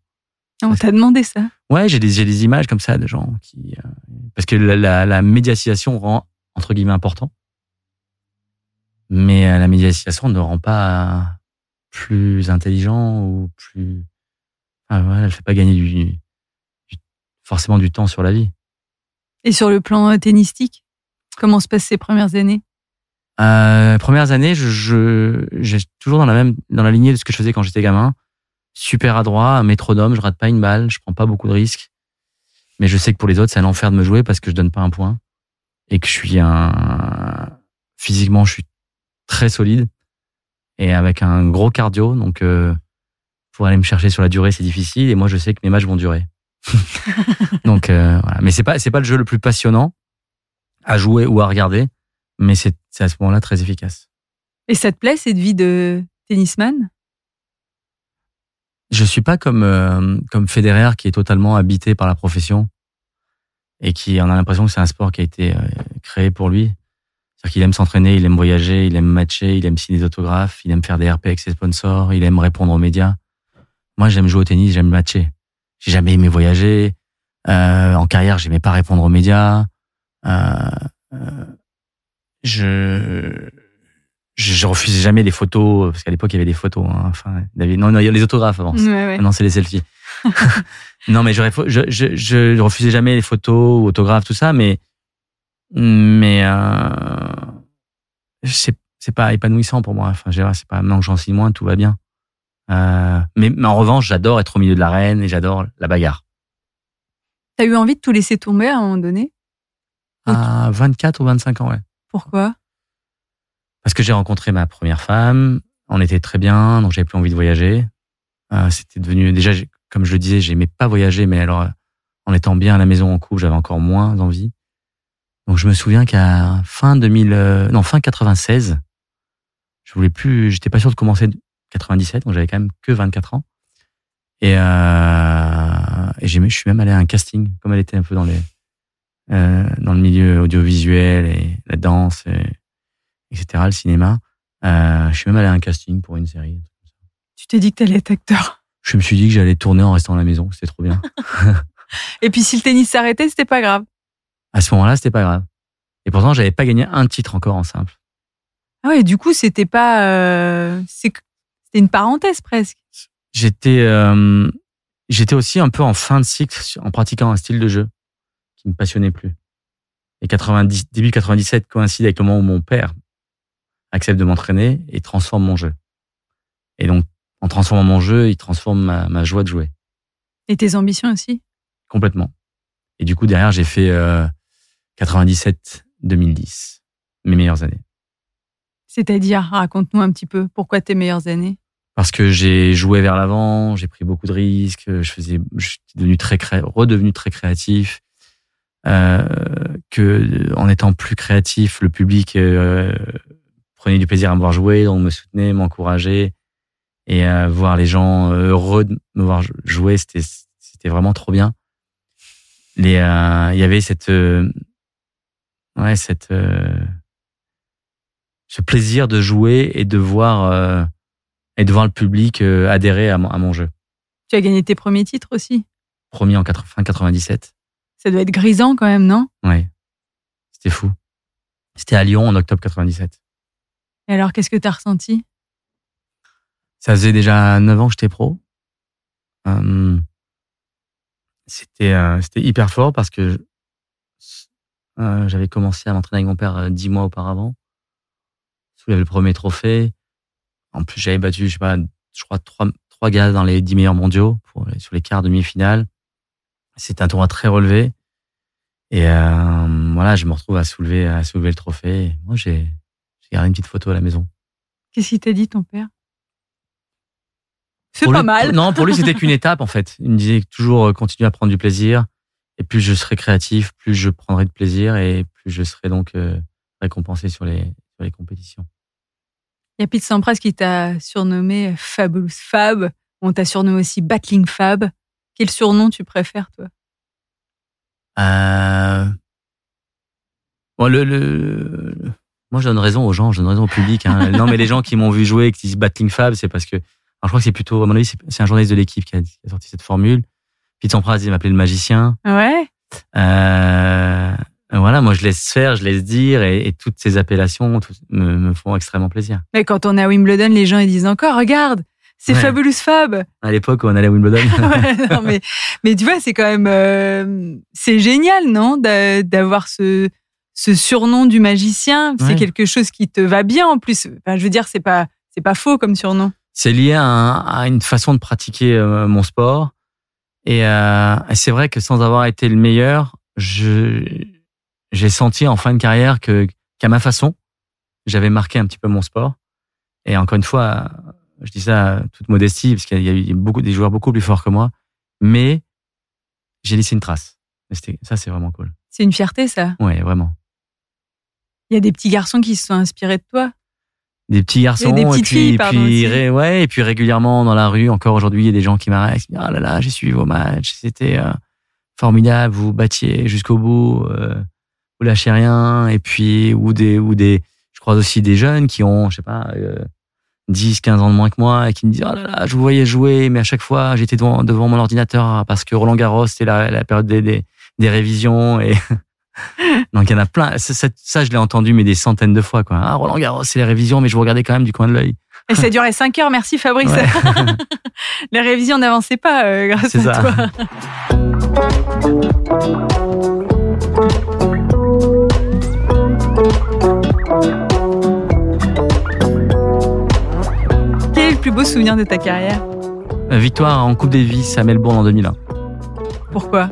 S1: On t'a demandé ça?
S2: Ouais, j'ai des, des images comme ça de gens qui... Euh, parce que la, la, la médiatisation rend entre guillemets important. Mais euh, la médiatisation ne rend pas plus intelligent ou plus. Enfin, voilà, elle fait pas gagner du, forcément du temps sur la vie.
S1: Et sur le plan euh, tennistique, comment se passent ces premières années?
S2: Euh, Premières années, je, j'ai toujours dans la même dans la lignée de ce que je faisais quand j'étais gamin. Super adroit, un métronome, je rate pas une balle, je prends pas beaucoup de risques. Mais je sais que pour les autres, c'est un enfer de me jouer parce que je donne pas un point et que je suis un physiquement je suis très solide et avec un gros cardio donc euh, pour aller me chercher sur la durée c'est difficile et moi je sais que mes matchs vont durer donc euh, voilà mais c'est pas c'est pas le jeu le plus passionnant à jouer ou à regarder mais c'est à ce moment-là très efficace
S1: et ça te plaît cette vie de tennisman?
S2: Je suis pas comme euh, comme Federer qui est totalement habité par la profession et qui on a l'impression que c'est un sport qui a été euh, créé pour lui. C'est-à-dire qu'il aime s'entraîner, il aime voyager, il aime matcher, il aime signer des autographes, il aime faire des RP avec ses sponsors, il aime répondre aux médias. Moi, j'aime jouer au tennis, j'aime matcher. J'ai jamais aimé voyager. Euh, en carrière, j'aimais pas répondre aux médias. Euh, euh, je je refusais jamais les photos parce qu'à l'époque il y avait des photos. Hein. Enfin, non, non, il y a les autographes avant. Ouais, Non, c'est les selfies. non, mais j'aurais, je, je, je, refusais jamais les photos, autographes, tout ça, mais mais euh, c'est c'est pas épanouissant pour moi. Enfin, c'est pas maintenant que j'en signe moins, tout va bien. Euh, mais, mais, en revanche, j'adore être au milieu de l'arène et j'adore la bagarre.
S1: T'as eu envie de tout laisser tomber à un moment donné?
S2: À 24 ou 25 ans, ouais.
S1: Pourquoi?
S2: Parce que j'ai rencontré ma première femme, on était très bien, donc j'avais plus envie de voyager. Euh, C'était devenu déjà comme je le disais, j'aimais pas voyager, mais alors en étant bien à la maison en couple, j'avais encore moins envie. Donc je me souviens qu'à fin 2000, euh, non fin 96, je voulais plus, j'étais pas sûr de commencer 97, donc j'avais quand même que 24 ans. Et, euh, et j'ai, je suis même allé à un casting, comme elle était un peu dans les, euh, dans le milieu audiovisuel et la danse, et, etc., le cinéma. Euh, je suis même allé à un casting pour une série.
S1: Tu t'es dit que t'allais être acteur?
S2: Je me suis dit que j'allais tourner en restant à la maison, c'était trop bien.
S1: Et puis si le tennis s'arrêtait, c'était pas grave.
S2: À ce moment-là, c'était pas grave. Et pourtant, j'avais pas gagné un titre encore en simple.
S1: Ah ouais, du coup, c'était pas, euh, c'est- c'était une parenthèse presque.
S2: J'étais, euh, j'étais aussi un peu en fin de cycle en pratiquant un style de jeu qui me passionnait plus. Et 90, début 97 coïncide avec le moment où mon père accepte de m'entraîner et transforme mon jeu. Et donc, en transformant mon jeu, il transforme ma, ma joie de jouer
S1: Et tes ambitions aussi?
S2: complètement. Et du coup, derrière, j'ai fait euh, 97-2010, mes meilleures années.
S1: C'est-à-dire, raconte-nous un petit peu pourquoi tes meilleures années?
S2: Parce que j'ai joué vers l'avant, j'ai pris beaucoup de risques, je faisais, je suis devenu très cré- redevenu très créatif. Euh, que en étant plus créatif, le public euh, prenait du plaisir à me voir jouer, donc me soutenait, m'encourageait et euh, voir les gens heureux de me voir jouer, c'était c'était vraiment trop bien. Euh, il y avait cette euh, ouais cette euh, ce plaisir de jouer et de voir euh, et de voir le public euh, adhérer à mon, à mon jeu.
S1: Tu as gagné tes premiers titres aussi?
S2: Premier en 80, fin 97.
S1: Ça doit être grisant quand même, non?
S2: Ouais. C'était fou. C'était à Lyon en octobre 97.
S1: Et alors, qu'est-ce que tu as ressenti?
S2: Ça faisait déjà 9 ans que j'étais pro. Euh, c'était euh, c'était hyper fort parce que euh, j'avais commencé à m'entraîner avec mon père 10 mois auparavant. Soulever le premier trophée. En plus, j'avais battu, je sais pas, je crois, trois, trois gars dans les 10 meilleurs mondiaux pour, sur les quarts, demi-finales. C'était un tournoi très relevé. Et euh, voilà, je me retrouve à soulever, à soulever le trophée. Moi, j'ai gardé une petite photo à la maison.
S1: Qu'est-ce qu'il t'a dit, ton père? C'est pas
S2: lui-
S1: mal.
S2: Non, pour lui, c'était qu'une étape, en fait. Il me disait toujours euh, continue à prendre du plaisir. Et plus je serai créatif, plus je prendrai de plaisir et plus je serai donc euh, récompensé sur les, sur les compétitions.
S1: Il y a Pete Sampras qui t'a surnommé Fabulous Fab. On t'a surnommé aussi Battling Fab. Quel surnom tu préfères, toi?
S2: Euh... Bon, le, Moi, je donne raison aux gens, je donne raison au public. hein. non, mais les gens qui m'ont vu jouer et qui disent Battling Fab, c'est parce que. Alors, je crois que c'est plutôt, à mon avis, c'est un journaliste de l'équipe qui a, qui a sorti cette formule. Pete Sampras, il m'appelait le magicien.
S1: Ouais.
S2: Euh, voilà, moi je laisse faire, je laisse dire, et, et toutes ces appellations tout- me, me font extrêmement plaisir.
S1: Mais quand on est à Wimbledon, les gens ils disent encore, regarde, c'est
S2: Ouais.
S1: Fabulous Fab.
S2: À l'époque où on allait à Wimbledon,
S1: Ouais, non, mais, mais tu vois, c'est quand même, euh, c'est génial, non, d'a- d'avoir ce, ce surnom du magicien. C'est
S2: Ouais.
S1: quelque chose qui te va bien en plus. Enfin, je veux dire, c'est pas, c'est pas faux comme surnom.
S2: c'est lié à, un- à une façon de pratiquer euh, mon sport. Et, euh, c'est vrai que sans avoir été le meilleur, je j'ai senti en fin de carrière que qu'à ma façon, j'avais marqué un petit peu mon sport. Et encore une fois, je dis ça toute modestie parce qu'il y a eu beaucoup des joueurs beaucoup plus forts que moi, mais j'ai laissé une trace. Ça, c'est vraiment cool.
S1: C'est une fierté, ça.
S2: Ouais, vraiment.
S1: Il y a des petits garçons qui se sont inspirés de toi.
S2: Des petits garçons,
S1: des
S2: et puis,
S1: filles,
S2: et
S1: pardon,
S2: puis, ré- ouais, et puis régulièrement dans la rue, encore aujourd'hui, il y a des gens qui m'arrêtent, ah là là, j'ai suivi vos matchs, c'était euh, formidable, vous battiez jusqu'au bout, euh, vous lâchez rien, et puis, ou des, ou des, je croise aussi des jeunes qui ont, je sais pas, euh, 10, 15 ans de moins que moi, et qui me disent, oh là là, je vous voyais jouer, mais à chaque fois, j'étais devant, devant mon ordinateur parce que Roland Garros, c'était la, la période des, des, des révisions, et donc il y en a plein. Ça, ça, je l'ai entendu, mais des centaines de fois, quoi. Ah, Roland Garros, c'est les révisions, mais je vous regardais quand même du coin de l'œil.
S1: Et ça durait 5 heures, merci Fabrice.
S2: Ouais.
S1: Les révisions n'avançaient pas euh, grâce à
S2: ça.
S1: toi. plus beau souvenir de ta carrière
S2: Euh, Victoire en Coupe Davis à Melbourne en 2001.
S1: Pourquoi?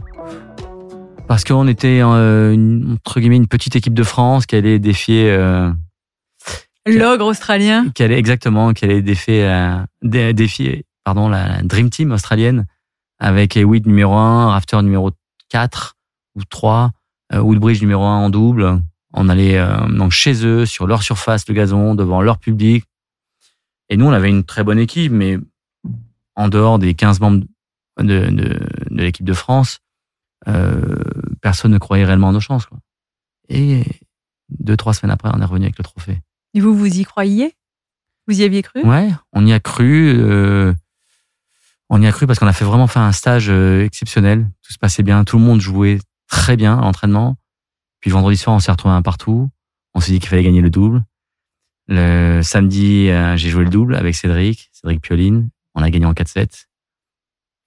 S2: Parce qu'on était euh, une, entre guillemets une petite équipe de France qui allait défier, euh,
S1: L'ogre australien
S2: qui allait exactement, qui allait défier, euh, dé- défier, pardon, la Dream Team australienne avec Hewitt numéro 1, Rafter numéro 4 ou 3, Woodbridge numéro 1 en double. On allait donc chez eux, sur leur surface, le gazon, devant leur public. Et nous, on avait une très bonne équipe, mais en dehors des 15 membres de, de, de l'équipe de France, euh, personne ne croyait réellement à nos chances. Quoi. Et deux, trois semaines après, on est revenu avec le trophée.
S1: Et vous, vous y croyiez? Vous y aviez cru?
S2: Ouais, on y a cru. Euh, on y a cru parce qu'on a fait vraiment fait un stage euh, exceptionnel. Tout se passait bien, tout le monde jouait très bien à l'entraînement. Puis le vendredi soir, on s'est retrouvé un partout. On s'est dit qu'il fallait gagner le double. Le samedi, euh, j'ai joué le double avec Cédric, Cédric Pioline. On a gagné en 4-7.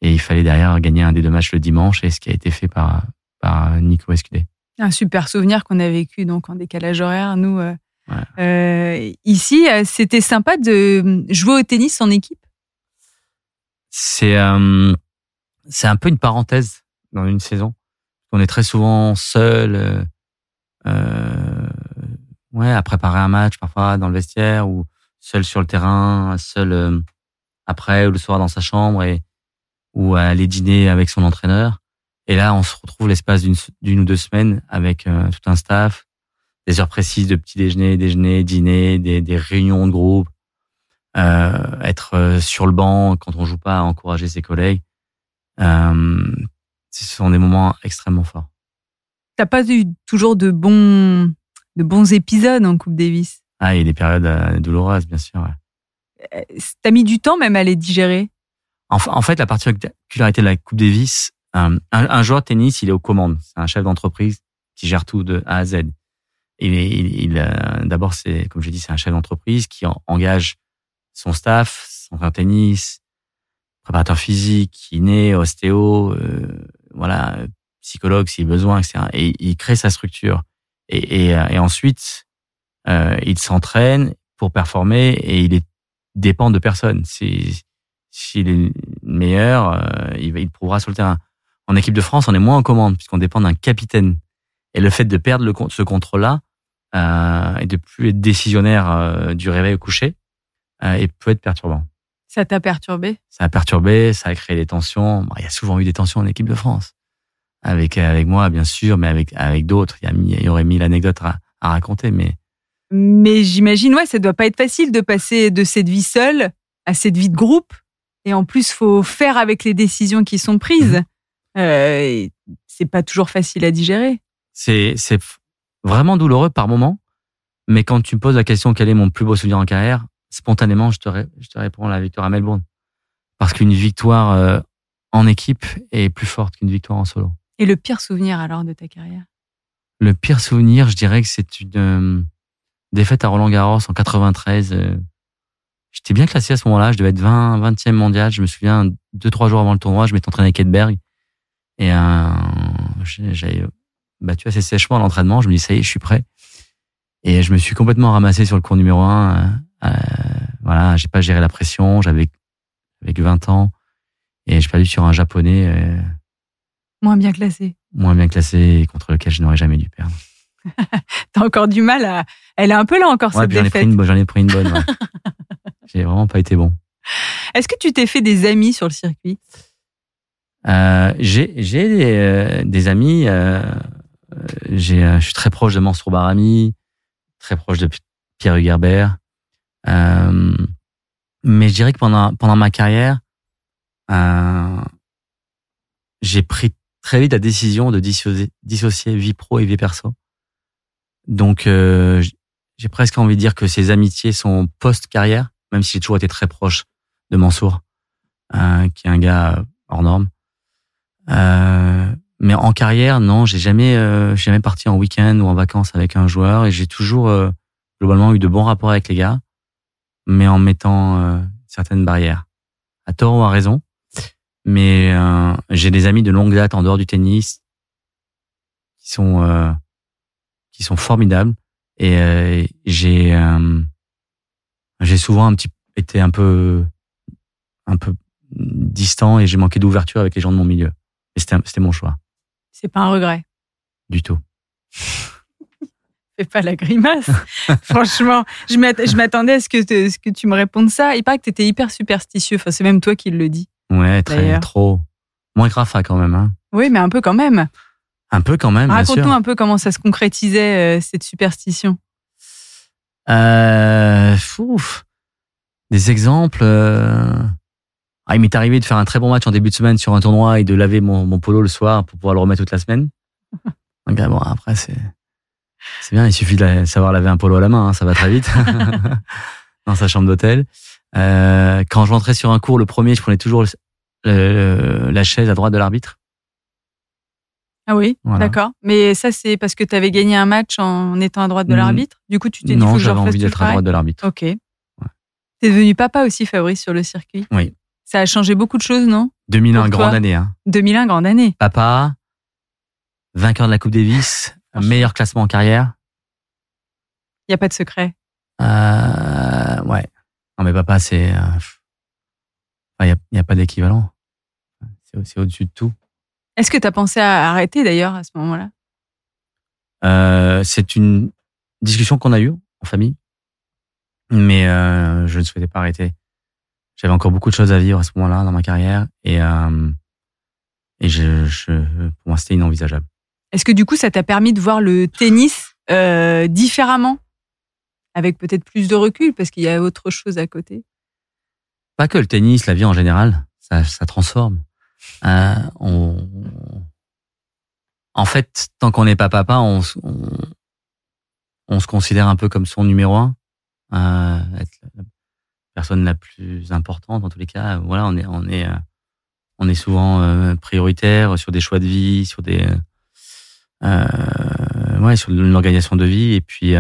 S2: Et il fallait derrière gagner un des deux matchs le dimanche, et ce qui a été fait par, par Nico Escudé.
S1: Un super souvenir qu'on a vécu donc en décalage horaire. Nous, euh, euh, ici, c'était sympa de jouer au tennis en équipe?
S2: C'est c'est un peu une parenthèse dans une saison. On est très souvent seul, euh, ouais, à préparer un match parfois dans le vestiaire ou seul sur le terrain, seul après ou le soir dans sa chambre et ou à aller dîner avec son entraîneur. Et là, on se retrouve l'espace d'une ou deux semaines avec euh, tout un staff, des heures précises de petit déjeuner, déjeuner, dîner, des, des réunions de groupe, euh, être euh, sur le banc quand on joue pas, encourager ses collègues. Euh, ce sont des moments extrêmement forts.
S1: T'as pas eu toujours de bons, de bons épisodes en Coupe Davis
S2: Ah, il y a des périodes douloureuses, bien sûr.
S1: Ouais. T'as mis du temps même à les digérer?
S2: En, fait, la particularité de la Coupe Davis, euh, un, un, joueur de tennis, il est aux commandes. C'est un chef d'entreprise qui gère tout de A à Z. Il, il, il euh, d'abord, c'est comme je dis, c'est un chef d'entreprise qui engage son staff, son frère tennis, préparateur physique, kiné, ostéo, euh, voilà, psychologue s'il besoin, etc. Et il crée sa structure. Et, et, euh, et ensuite, euh, il s'entraîne pour performer et il est dépend de personne. S'il est meilleur, euh, il, il prouvera sur le terrain. En équipe de France, on est moins en commande puisqu'on dépend d'un capitaine. Et le fait de perdre le, ce contrôle-là euh, et de plus être décisionnaire euh, du réveil au coucher, euh, et peut être perturbant.
S1: Ça t'a perturbé?
S2: Ça a perturbé, ça a créé des tensions. Il y a souvent eu des tensions en équipe de France. Avec, avec moi, bien sûr, mais avec, avec d'autres. Il, y, il y aurait mille anecdotes à, à raconter, mais...
S1: Mais j'imagine, ouais, ça doit pas être facile de passer de cette vie seule à cette vie de groupe. Et en plus, faut faire avec les décisions qui sont prises. Mmh. Euh, c'est pas toujours facile à digérer.
S2: C'est c'est vraiment douloureux par moment, mais quand tu me poses la question quel est mon plus beau souvenir en carrière, spontanément je te je te réponds la victoire à Melbourne, parce qu'une victoire euh, en équipe est plus forte qu'une victoire en solo.
S1: Et le pire souvenir alors de ta carrière?
S2: Le pire souvenir, je dirais que c'est une euh, défaite à Roland Garros en 93 J'étais bien classé à ce moment-là. Je devais être 20, 20e mondial. Je me souviens, deux, trois jours avant le tournoi, je m'étais entraîné avec Edberg. Et euh, j'avais battu assez sèchement à l'entraînement. Je me dis, ça y est, je suis prêt. Et je me suis complètement ramassé sur le cours numéro un. Euh, voilà, j'ai pas géré la pression. J'avais avec 20 ans. Et je perdu sur un japonais. Euh,
S1: moins bien classé.
S2: Moins bien classé, contre lequel je n'aurais jamais dû perdre.
S1: T'as encore du mal à. Elle est un peu là encore,
S2: ouais,
S1: cette
S2: j'en
S1: défaite.
S2: Ai pris une, j'en ai pris une bonne. Ouais. J'ai vraiment pas été bon.
S1: Est-ce que tu t'es fait des amis sur le circuit?
S2: Euh, J'ai des, euh, des amis. Euh, j'ai, je suis très proche de Mansour Barami, très proche de Pierre Hugerbert. Euh, mais je dirais que pendant pendant ma carrière, euh, j'ai pris très vite la décision de dissocier, dissocier vie pro et vie perso. Donc, euh, j'ai presque envie de dire que ces amitiés sont post-carrière, même si j'ai toujours été très proche de Mansour, euh, qui est un gars hors norme. Euh, mais en carrière, non, j'ai jamais, euh, jamais parti en week-end ou en vacances avec un joueur et j'ai toujours euh, globalement eu de bons rapports avec les gars, mais en mettant euh, certaines barrières, à tort ou à raison. Mais euh, j'ai des amis de longue date en dehors du tennis qui sont euh, qui sont formidables et euh, j'ai j'ai souvent un petit été un peu un peu distant et j'ai manqué d'ouverture avec les gens de mon milieu. Et c'était c'était mon choix.
S1: C'est pas un regret.
S2: Du tout.
S1: Fais pas la grimace. Franchement, je m'attendais à ce que, te, ce que tu me répondes ça. Il paraît que tu étais hyper superstitieux. Enfin, c'est même toi qui le dis.
S2: Ouais, très trop. Moins que Rafa quand même. Hein.
S1: Oui, mais un peu quand même.
S2: Un peu quand même.
S1: Raconte-nous un peu comment ça se concrétisait, cette superstition.
S2: Euh, Des exemples. Ah, il m'est arrivé de faire un très bon match en début de semaine sur un tournoi et de laver mon, mon polo le soir pour pouvoir le remettre toute la semaine. Donc, bon, après, c'est, c'est bien, il suffit de savoir laver un polo à la main, hein, ça va très vite. dans sa chambre d'hôtel. Euh, quand je rentrais sur un cours, le premier, je prenais toujours la chaise à droite de l'arbitre.
S1: Ah oui, d'accord. Mais ça, c'est parce que tu avais gagné un match en étant à droite de mm. l'arbitre Du coup, tu t'es dit,
S2: Non, j'avais envie d'être à droite de l'arbitre.
S1: Ok. Ouais. T'es devenu papa aussi, Fabrice, sur le circuit
S2: Oui.
S1: Ça a changé beaucoup de choses, non?
S2: 2001, grande année. Hein.
S1: 2001, grande année.
S2: Papa, vainqueur de la Coupe Davis, meilleur classement en carrière.
S1: Il n'y a pas de secret.
S2: Euh, ouais. Non, mais papa, c'est. Il euh, n'y a, pas d'équivalent. C'est au-dessus de tout.
S1: Est-ce que tu as pensé à arrêter d'ailleurs à ce moment-là?
S2: Euh, C'est une discussion qu'on a eue en famille, mais euh, je ne souhaitais pas arrêter. J'avais encore beaucoup de choses à vivre à ce moment-là dans ma carrière et, euh, et je, je, pour moi, c'était inenvisageable.
S1: Est-ce que du coup, ça t'a permis de voir le tennis différemment? Avec peut-être plus de recul parce qu'il y a autre chose à côté?
S2: Pas que le tennis, la vie en général, ça, ça transforme. Euh. En fait, tant qu'on n'est pas papa, on, se considère un peu comme son numéro un, euh, être la personne la plus importante en tous les cas. Voilà, on est, on est, euh, on est souvent prioritaire sur des choix de vie, sur des, ouais, sur l'organisation de vie, et puis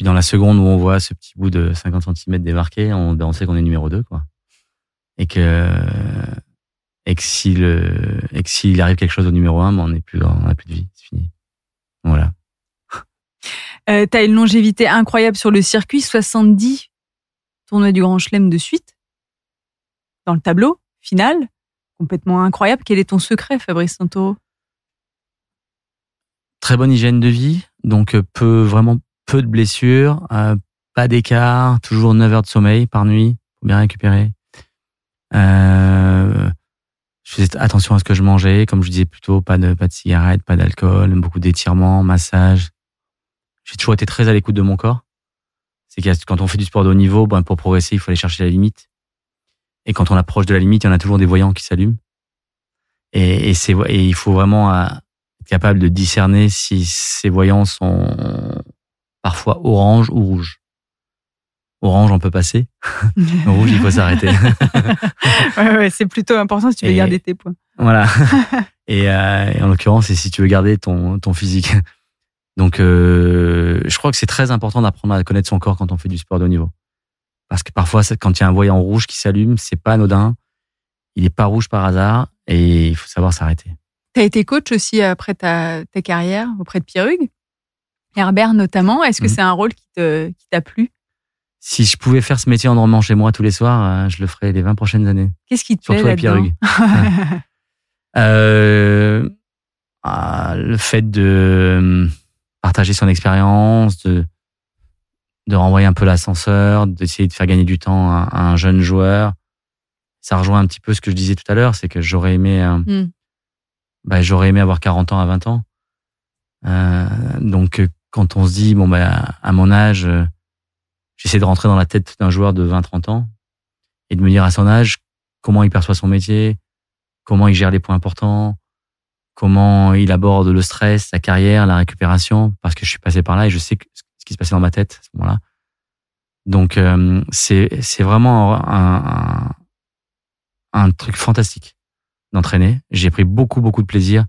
S2: puis dans la seconde où on voit ce petit bout de 50 cm débarquer, on, sait qu'on est numéro 2, quoi. Et que, et que s'il, arrive quelque chose au numéro 1, ben on n'est plus, on n'a plus de vie, c'est fini. Voilà.
S1: Euh, tu as une longévité incroyable sur le circuit, 70 tournois du Grand Chelem de suite. Dans le tableau final, complètement incroyable. Quel est ton secret, Fabrice Santoro?
S2: Très bonne hygiène de vie, donc euh, peu, vraiment peu de blessures, euh, pas d'écart, toujours 9 heures de sommeil par nuit pour bien récupérer. Euh, je faisais attention à ce que je mangeais, comme je disais plutôt, pas de pas de cigarettes, pas d'alcool, beaucoup d'étirements, massage. J'ai toujours été très à l'écoute de mon corps. C'est que quand on fait du sport de haut niveau, ben pour progresser, il faut aller chercher la limite. Et quand on approche de la limite, il y en a toujours des voyants qui s'allument. Et, et, et il faut vraiment euh, être capable de discerner si ces voyants sont parfois orange ou rouge. Orange, on peut passer. rouge, il faut s'arrêter.
S1: ouais, ouais, c'est plutôt important si tu veux garder tes points.
S2: Voilà. Euh, et, en l'occurrence, c'est si tu veux garder ton, ton physique. Donc, euh, je crois que c'est très important d'apprendre à connaître son corps quand on fait du sport de haut niveau. Parce que parfois, quand il y a un voyant rouge qui s'allume, c'est pas anodin. Il est pas rouge par hasard et il faut savoir s'arrêter.
S1: Tu as été coach aussi après ta, ta carrière auprès de Pierre Hugues Herbert notamment. Est-ce que mhm. c'est un rôle qui t'a plu?
S2: Si je pouvais faire ce métier en dormant chez moi tous les soirs, euh, je le ferais les 20 prochaines années.
S1: Qu'est-ce qui te plaît Surtout Hugues.
S2: euh, ah, le fait de euh, partager son expérience, de, de renvoyer un peu l'ascenseur, d'essayer de faire gagner du temps à, un jeune joueur. Ça rejoint un petit peu ce que je disais tout à l'heure, c'est que j'aurais aimé, euh, hmm. bah, j'aurais aimé avoir 40 ans à 20 ans. Euh, donc quand on se dit, bon, bah, à mon âge, j'essaie de rentrer dans la tête d'un joueur de 20-30 ans et de me dire à son âge comment il perçoit son métier, comment il gère les points importants, comment il aborde le stress, sa carrière, la récupération, parce que je suis passé par là et je sais ce qui se passait dans ma tête à ce moment-là. Donc, euh, c'est, vraiment un, un, un truc fantastique d'entraîner. J'ai pris beaucoup, beaucoup de plaisir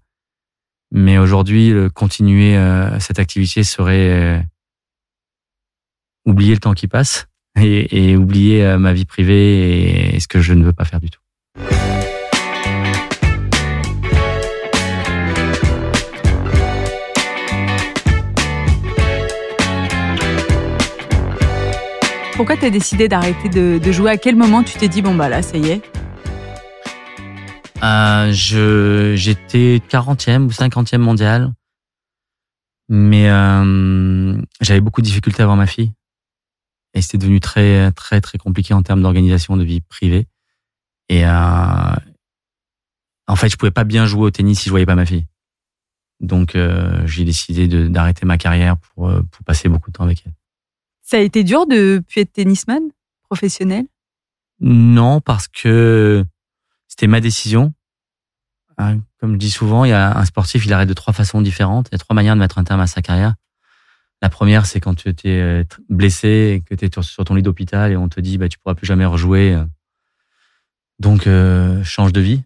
S2: mais aujourd'hui, continuer euh, cette activité serait euh, oublier le temps qui passe et, oublier euh, ma vie privée et ce que je ne veux pas faire du tout.
S1: Pourquoi tu as décidé d'arrêter de, de jouer? À quel moment tu t'es dit, bon, bah là, ça y est,
S2: euh, je j'étais 40e ou 50e mondial, mais euh, j'avais beaucoup de difficultés à avoir ma fille et c'était devenu très très très compliqué en termes d'organisation de vie privée. Et euh, en fait, je pouvais pas bien jouer au tennis si je voyais pas ma fille. Donc, euh, j'ai décidé d'arrêter ma carrière pour, euh, pour passer beaucoup de temps avec elle.
S1: Ça a été dur de puis être tennisman professionnel?
S2: Non, parce que c'était ma décision. Hein, comme je dis souvent, il y a un sportif, il arrête de trois façons différentes. Il y a trois manières de mettre un terme à sa carrière. La première, c'est quand tu es euh, blessé que tu es sur ton lit d'hôpital et on te dit bah tu pourras plus jamais rejouer. Donc change de vie.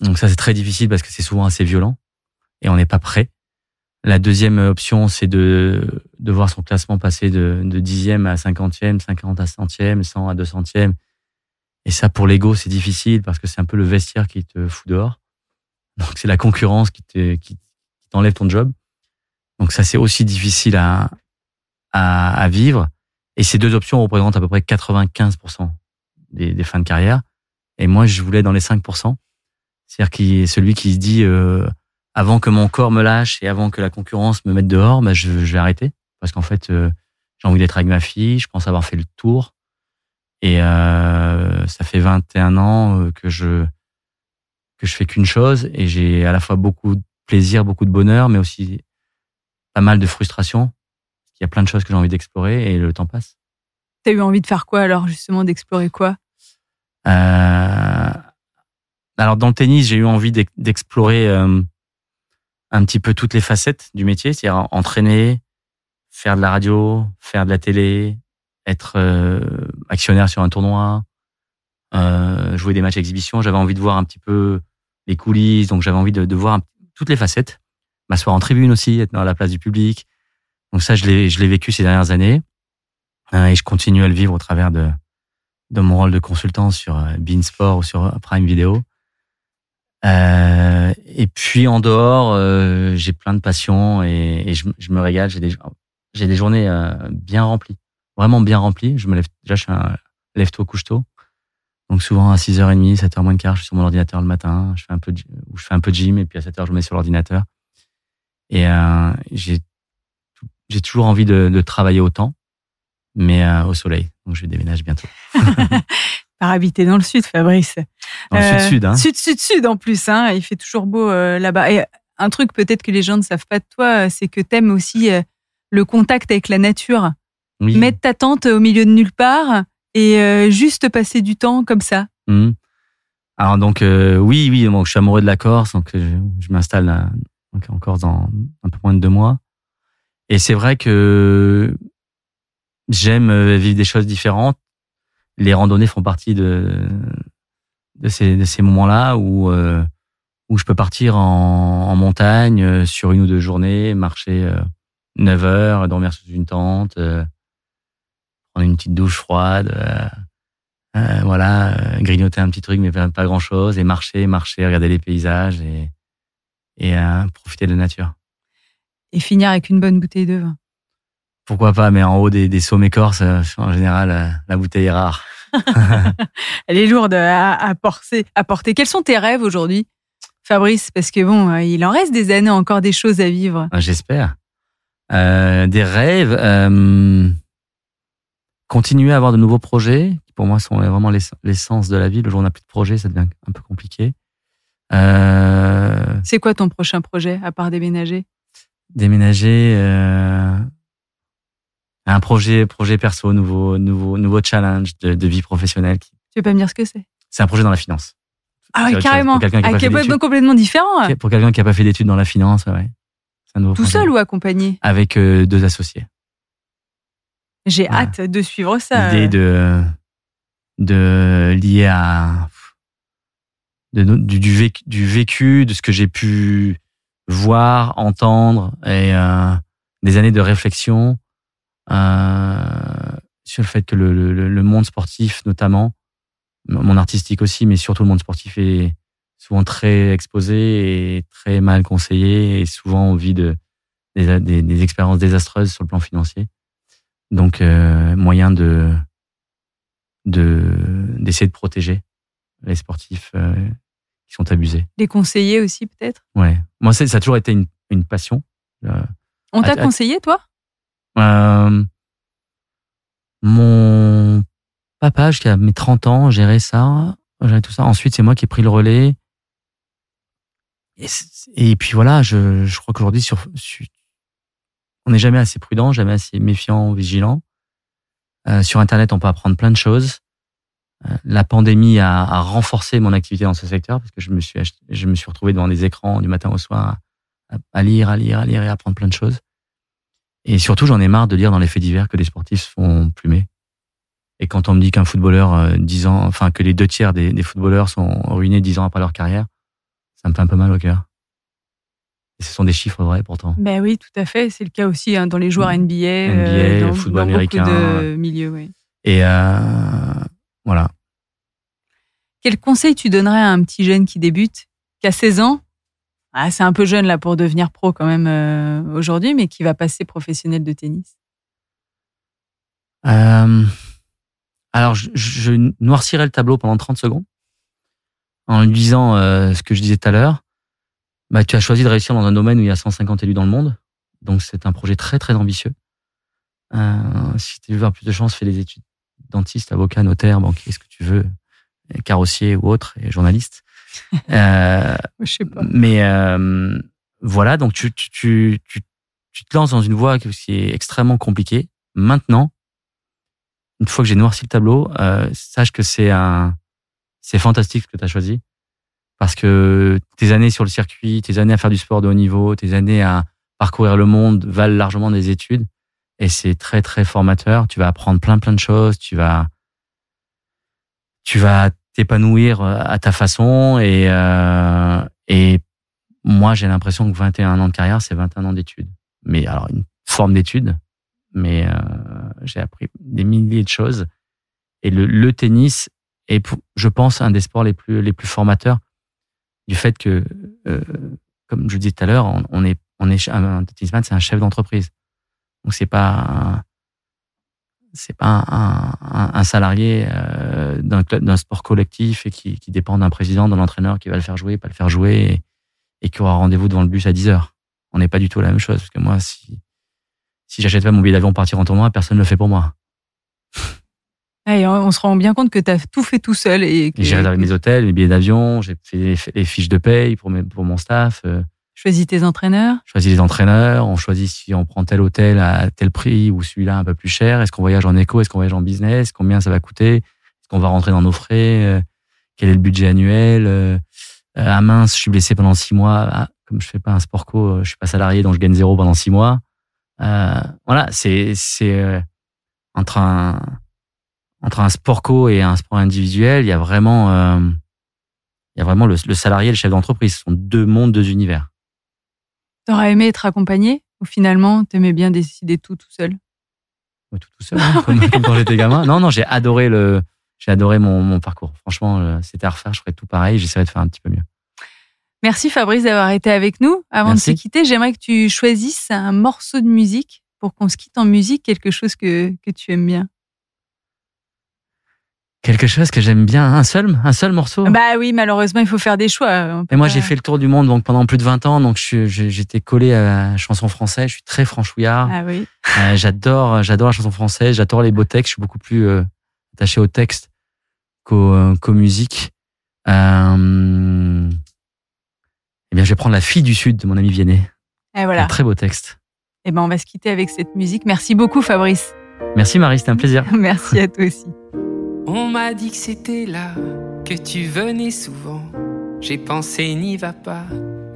S2: Donc ça c'est très difficile parce que c'est souvent assez violent et on n'est pas prêt. La deuxième option, c'est de, de voir son classement passer de, de 10e à 50e, 50 à 100e, 100 à 200e. Et ça, pour l'ego, c'est difficile parce que c'est un peu le vestiaire qui te fout dehors. Donc, c'est la concurrence qui te, qui t'enlève ton job. Donc, ça, c'est aussi difficile à, à, à, vivre. Et ces deux options représentent à peu près 95% des, des fins de carrière. Et moi, je voulais dans les 5%. C'est-à-dire qui celui qui se dit, euh, avant que mon corps me lâche et avant que la concurrence me mette dehors, bah, je, vais arrêter. Parce qu'en fait, euh, j'ai envie d'être avec ma fille, je pense avoir fait le tour. Et euh, ça fait 21 ans euh, que je que je fais qu'une chose et j'ai à la fois beaucoup de plaisir, beaucoup de bonheur, mais aussi pas mal de frustration. Il y a plein de choses que j'ai envie d'explorer et le temps passe.
S1: T'as eu envie de faire quoi alors justement d'explorer quoi?
S2: Euh... Alors dans le tennis, j'ai eu envie d'explorer euh, un petit peu toutes les facettes du métier, c'est-à-dire entraîner, faire de la radio, faire de la télé, être euh, actionnaire sur un tournoi, euh, jouer des matchs exhibition. J'avais envie de voir un petit peu les coulisses, donc j'avais envie de, de voir toutes les facettes. M'asseoir en tribune aussi, être dans la place du public. Donc ça, je l'ai, je l'ai vécu ces dernières années euh, et je continue à le vivre au travers de, de mon rôle de consultant sur euh, Beansport ou sur Prime Video. Euh, et puis en dehors, euh, j'ai plein de passions et, et je, je, me régale. J'ai des, j'ai des journées euh, bien remplies, vraiment bien remplies. Je me lève déjà, je suis un lève tôt, couche tôt. Donc souvent à 6h30, 7h moins de quart, je suis sur mon ordinateur le matin. Je fais un peu, de, je fais un peu de gym et puis à 7h, je me mets sur l'ordinateur. Et euh, j'ai, j'ai toujours envie de, de, travailler autant, mais euh, au soleil. Donc je déménage bientôt.
S1: par habiter dans le sud, Fabrice.
S2: Dans le sud-sud, hein.
S1: Sud, sud, sud en plus, hein. Il fait toujours beau euh, là-bas. Et un truc peut-être que les gens ne savent pas de toi, c'est que t'aimes aussi euh, le contact avec la nature.
S2: Oui.
S1: Mettre ta tente au milieu de nulle part et euh, juste passer du temps comme ça.
S2: Mmh. Alors donc euh, oui, oui, bon, je suis amoureux de la Corse, donc je, je m'installe en Corse dans un peu moins de deux mois. Et c'est vrai que j'aime vivre des choses différentes les randonnées font partie de, ces, moments-là où, euh, où je peux partir en, montagne euh, sur une ou deux journées, marcher euh, 9 heures, dormir sous une tente, euh, prendre une petite douche froide, euh, voilà, grignoter un petit truc mais pas grand-chose et marcher, marcher, regarder les paysages et, et profiter de la nature.
S1: Et finir avec une bonne bouteille de vin
S2: pourquoi pas, mais en haut des, des sommets corses, en général, la bouteille est rare.
S1: Elle est lourde à, à, porter, à porter. Quels sont tes rêves aujourd'hui, Fabrice? Parce que bon, il en reste des années encore des choses à vivre.
S2: J'espère. Euh, des rêves. Euh, continuer à avoir de nouveaux projets, qui pour moi sont vraiment l'essence de la vie. Le jour où on n'a plus de projet, ça devient un peu compliqué. Euh...
S1: C'est quoi ton prochain projet, à part déménager?
S2: Déménager euh, un projet, projet perso, nouveau, nouveau, nouveau challenge de, de vie professionnelle.
S1: Tu veux pas me dire ce que c'est?
S2: C'est un projet dans la finance.
S1: Ah oui, carrément. Pour quelqu'un qui, ah, complètement différent.
S2: Pour quelqu'un qui a pas fait d'études dans la finance, ouais.
S1: Un nouveau Tout projet. seul ou accompagné?
S2: Avec euh, deux associés.
S1: J'ai hâte de suivre ça.
S2: L'idée de, de lier à de, du, du, vécu, de ce que j'ai pu voir, entendre et euh, des années de réflexion euh, sur le fait que le, le, le, monde sportif, notamment, mon artistique aussi, mais surtout le monde sportif est souvent très exposé et très mal conseillé et souvent on vit de, des, des, des expériences désastreuses sur le plan financier. Donc, euh, moyen de d'essayer de, protéger les sportifs euh, qui sont abusés.
S1: Les conseiller aussi, peut-être?
S2: Ouais. Moi, ça a toujours été une, une passion.
S1: Euh, On t'a conseillé, toi?
S2: Euh, mon papa, jusqu'à mes 30 ans, gérait ça, gérait tout ça. Ensuite, c'est moi qui ai pris le relais. Et, puis voilà, je, je crois qu'aujourd'hui, sur, on n'est jamais assez prudent, jamais assez méfiant, vigilant. Euh, sur Internet, on peut apprendre plein de choses. Euh, la pandémie a, a, renforcé mon activité dans ce secteur parce que je me suis, je me suis retrouvé devant des écrans du matin au soir à, à lire, à lire, à lire et à apprendre plein de choses. Et surtout, j'en ai marre de lire dans les faits divers que les sportifs sont plumés. Et quand on me dit qu'un footballeur, euh, dix ans, enfin que les deux tiers des, des, footballeurs sont ruinés dix ans après leur carrière, ça me fait un peu mal au cœur. Et ce sont des chiffres vrais pourtant.
S1: Ben oui, tout à fait. C'est le cas aussi hein, dans les joueurs NBA,
S2: NBA euh,
S1: dans,
S2: football
S1: dans
S2: américain.
S1: beaucoup de milieux. Oui.
S2: Et euh, voilà.
S1: Quel conseil tu donnerais à un petit jeune qui débute, qui a 16 ans? Ah, C'est un peu jeune là pour devenir pro quand même euh, aujourd'hui, mais qui va passer professionnel de tennis
S2: euh, Alors, je, je, noircirai le tableau pendant 30 secondes en lui disant euh, ce que je disais tout à l'heure. Bah, tu as choisi de réussir dans un domaine où il y a 150 élus dans le monde. Donc, c'est un projet très, très ambitieux. Si tu veux avoir plus de chance, fais des études dentiste, avocat, notaire, banquier, ce que tu veux, carrossier ou autre, et journaliste.
S1: euh, Je sais pas.
S2: Mais euh, voilà, donc tu, tu, tu, tu, tu te lances dans une voie qui est extrêmement compliquée. Maintenant, une fois que j'ai noirci le tableau, euh, sache que c'est un, c'est fantastique ce que tu as choisi. Parce que tes années sur le circuit, tes années à faire du sport de haut niveau, tes années à parcourir le monde valent largement des études et c'est très très formateur. Tu vas apprendre plein plein de choses. Tu vas tu vas t'épanouir à ta façon et euh, et moi j'ai l'impression que 21 ans de carrière c'est 21 ans d'études. Mais alors une forme d'études, mais euh, j'ai appris des milliers de choses et le, le tennis est je pense un des sports les plus les plus formateurs du fait que euh, comme je disais tout à l'heure on, on est on est un tennisman c'est un chef d'entreprise donc c'est pas c'est pas un, un, un salarié euh, d'un d'un sport collectif et qui, qui dépend d'un président, d'un entraîneur qui va le faire jouer, pas le faire jouer et, et qui aura rendez-vous devant le bus à 10 heures. On n'est pas du tout la même chose parce que moi si si j'achète pas mon billet d'avion pour partir en tournoi, personne ne le fait pour moi.
S1: Et on se rend bien compte que tu as tout fait tout seul. Et, que...
S2: j'ai réservé mes hôtels, mes billets d'avion, j'ai fait les fiches de paye pour, mes, pour mon staff. Euh,
S1: Choisis tes entraîneurs.
S2: Choisis les entraîneurs. On choisit si on prend tel hôtel à tel prix ou celui-là un peu plus cher. Est-ce qu'on voyage en éco Est-ce qu'on voyage en business Combien ça va coûter Est-ce qu'on va rentrer dans nos frais euh, Quel est le budget annuel euh, Ah mince, je suis blessé pendant six mois. Ah, comme je fais pas un sport co, je suis pas salarié, donc je gagne zéro pendant six mois. Euh, voilà, c'est c'est entre un entre un sport co et un sport individuel, il y a vraiment euh, il y a vraiment le, le salarié et le chef d'entreprise. Ce sont deux mondes, deux univers.
S1: T'aurais aimé être accompagné ou finalement t'aimais bien décider tout tout seul?
S2: Tout tout seul, hein, comme, comme, quand j'étais gamin. Non, non, j'ai adoré le, j'ai adoré mon, mon, parcours. Franchement, c'était à refaire, je ferais tout pareil. J'essaierais de faire un petit peu mieux.
S1: Merci Fabrice d'avoir été avec nous. Avant
S2: Merci.
S1: de se quitter, j'aimerais que tu choisisses un morceau de musique pour qu'on se quitte en musique, quelque chose que, que tu aimes bien.
S2: Quelque chose que j'aime bien, un seul, un seul morceau.
S1: Bah oui, malheureusement, il faut faire des choix.
S2: Et moi, j'ai fait le tour du monde donc pendant plus de 20 ans, donc j'étais collé à la chanson française. Je suis très franchouillard.
S1: Ah oui.
S2: Euh, j'adore, j'adore la chanson française. J'adore les beaux textes. Je suis beaucoup plus euh, attaché aux textes qu'aux euh, qu musiques. Euh... Eh bien, je vais prendre la fille du sud de mon ami Vianney.
S1: Et voilà.
S2: Un très beau texte.
S1: Eh ben, on va se quitter avec cette musique. Merci beaucoup, Fabrice.
S2: Merci Marie, c'était un plaisir.
S1: Merci à toi aussi.
S3: On m'a dit que c'était là, que tu venais souvent. J'ai pensé n'y va pas,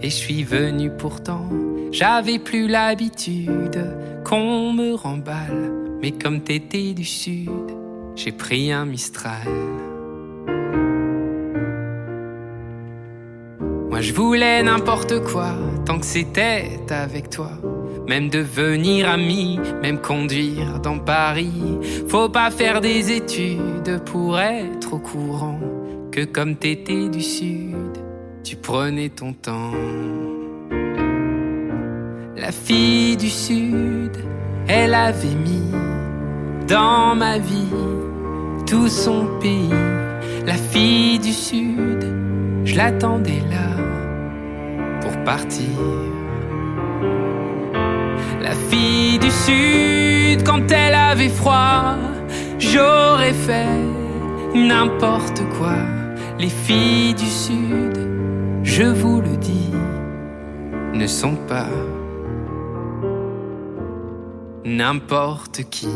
S3: et je suis venu pourtant. J'avais plus l'habitude qu'on me remballe, mais comme t'étais du sud, j'ai pris un Mistral. Moi je voulais n'importe quoi, tant que c'était avec toi. Même devenir ami, même conduire dans Paris. Faut pas faire des études pour être au courant que comme t'étais du sud, tu prenais ton temps. La fille du sud, elle avait mis dans ma vie tout son pays. La fille du sud, je l'attendais là pour partir. La fille du sud, quand elle avait froid, j'aurais fait n'importe quoi. Les filles du sud, je vous le dis, ne sont pas n'importe qui.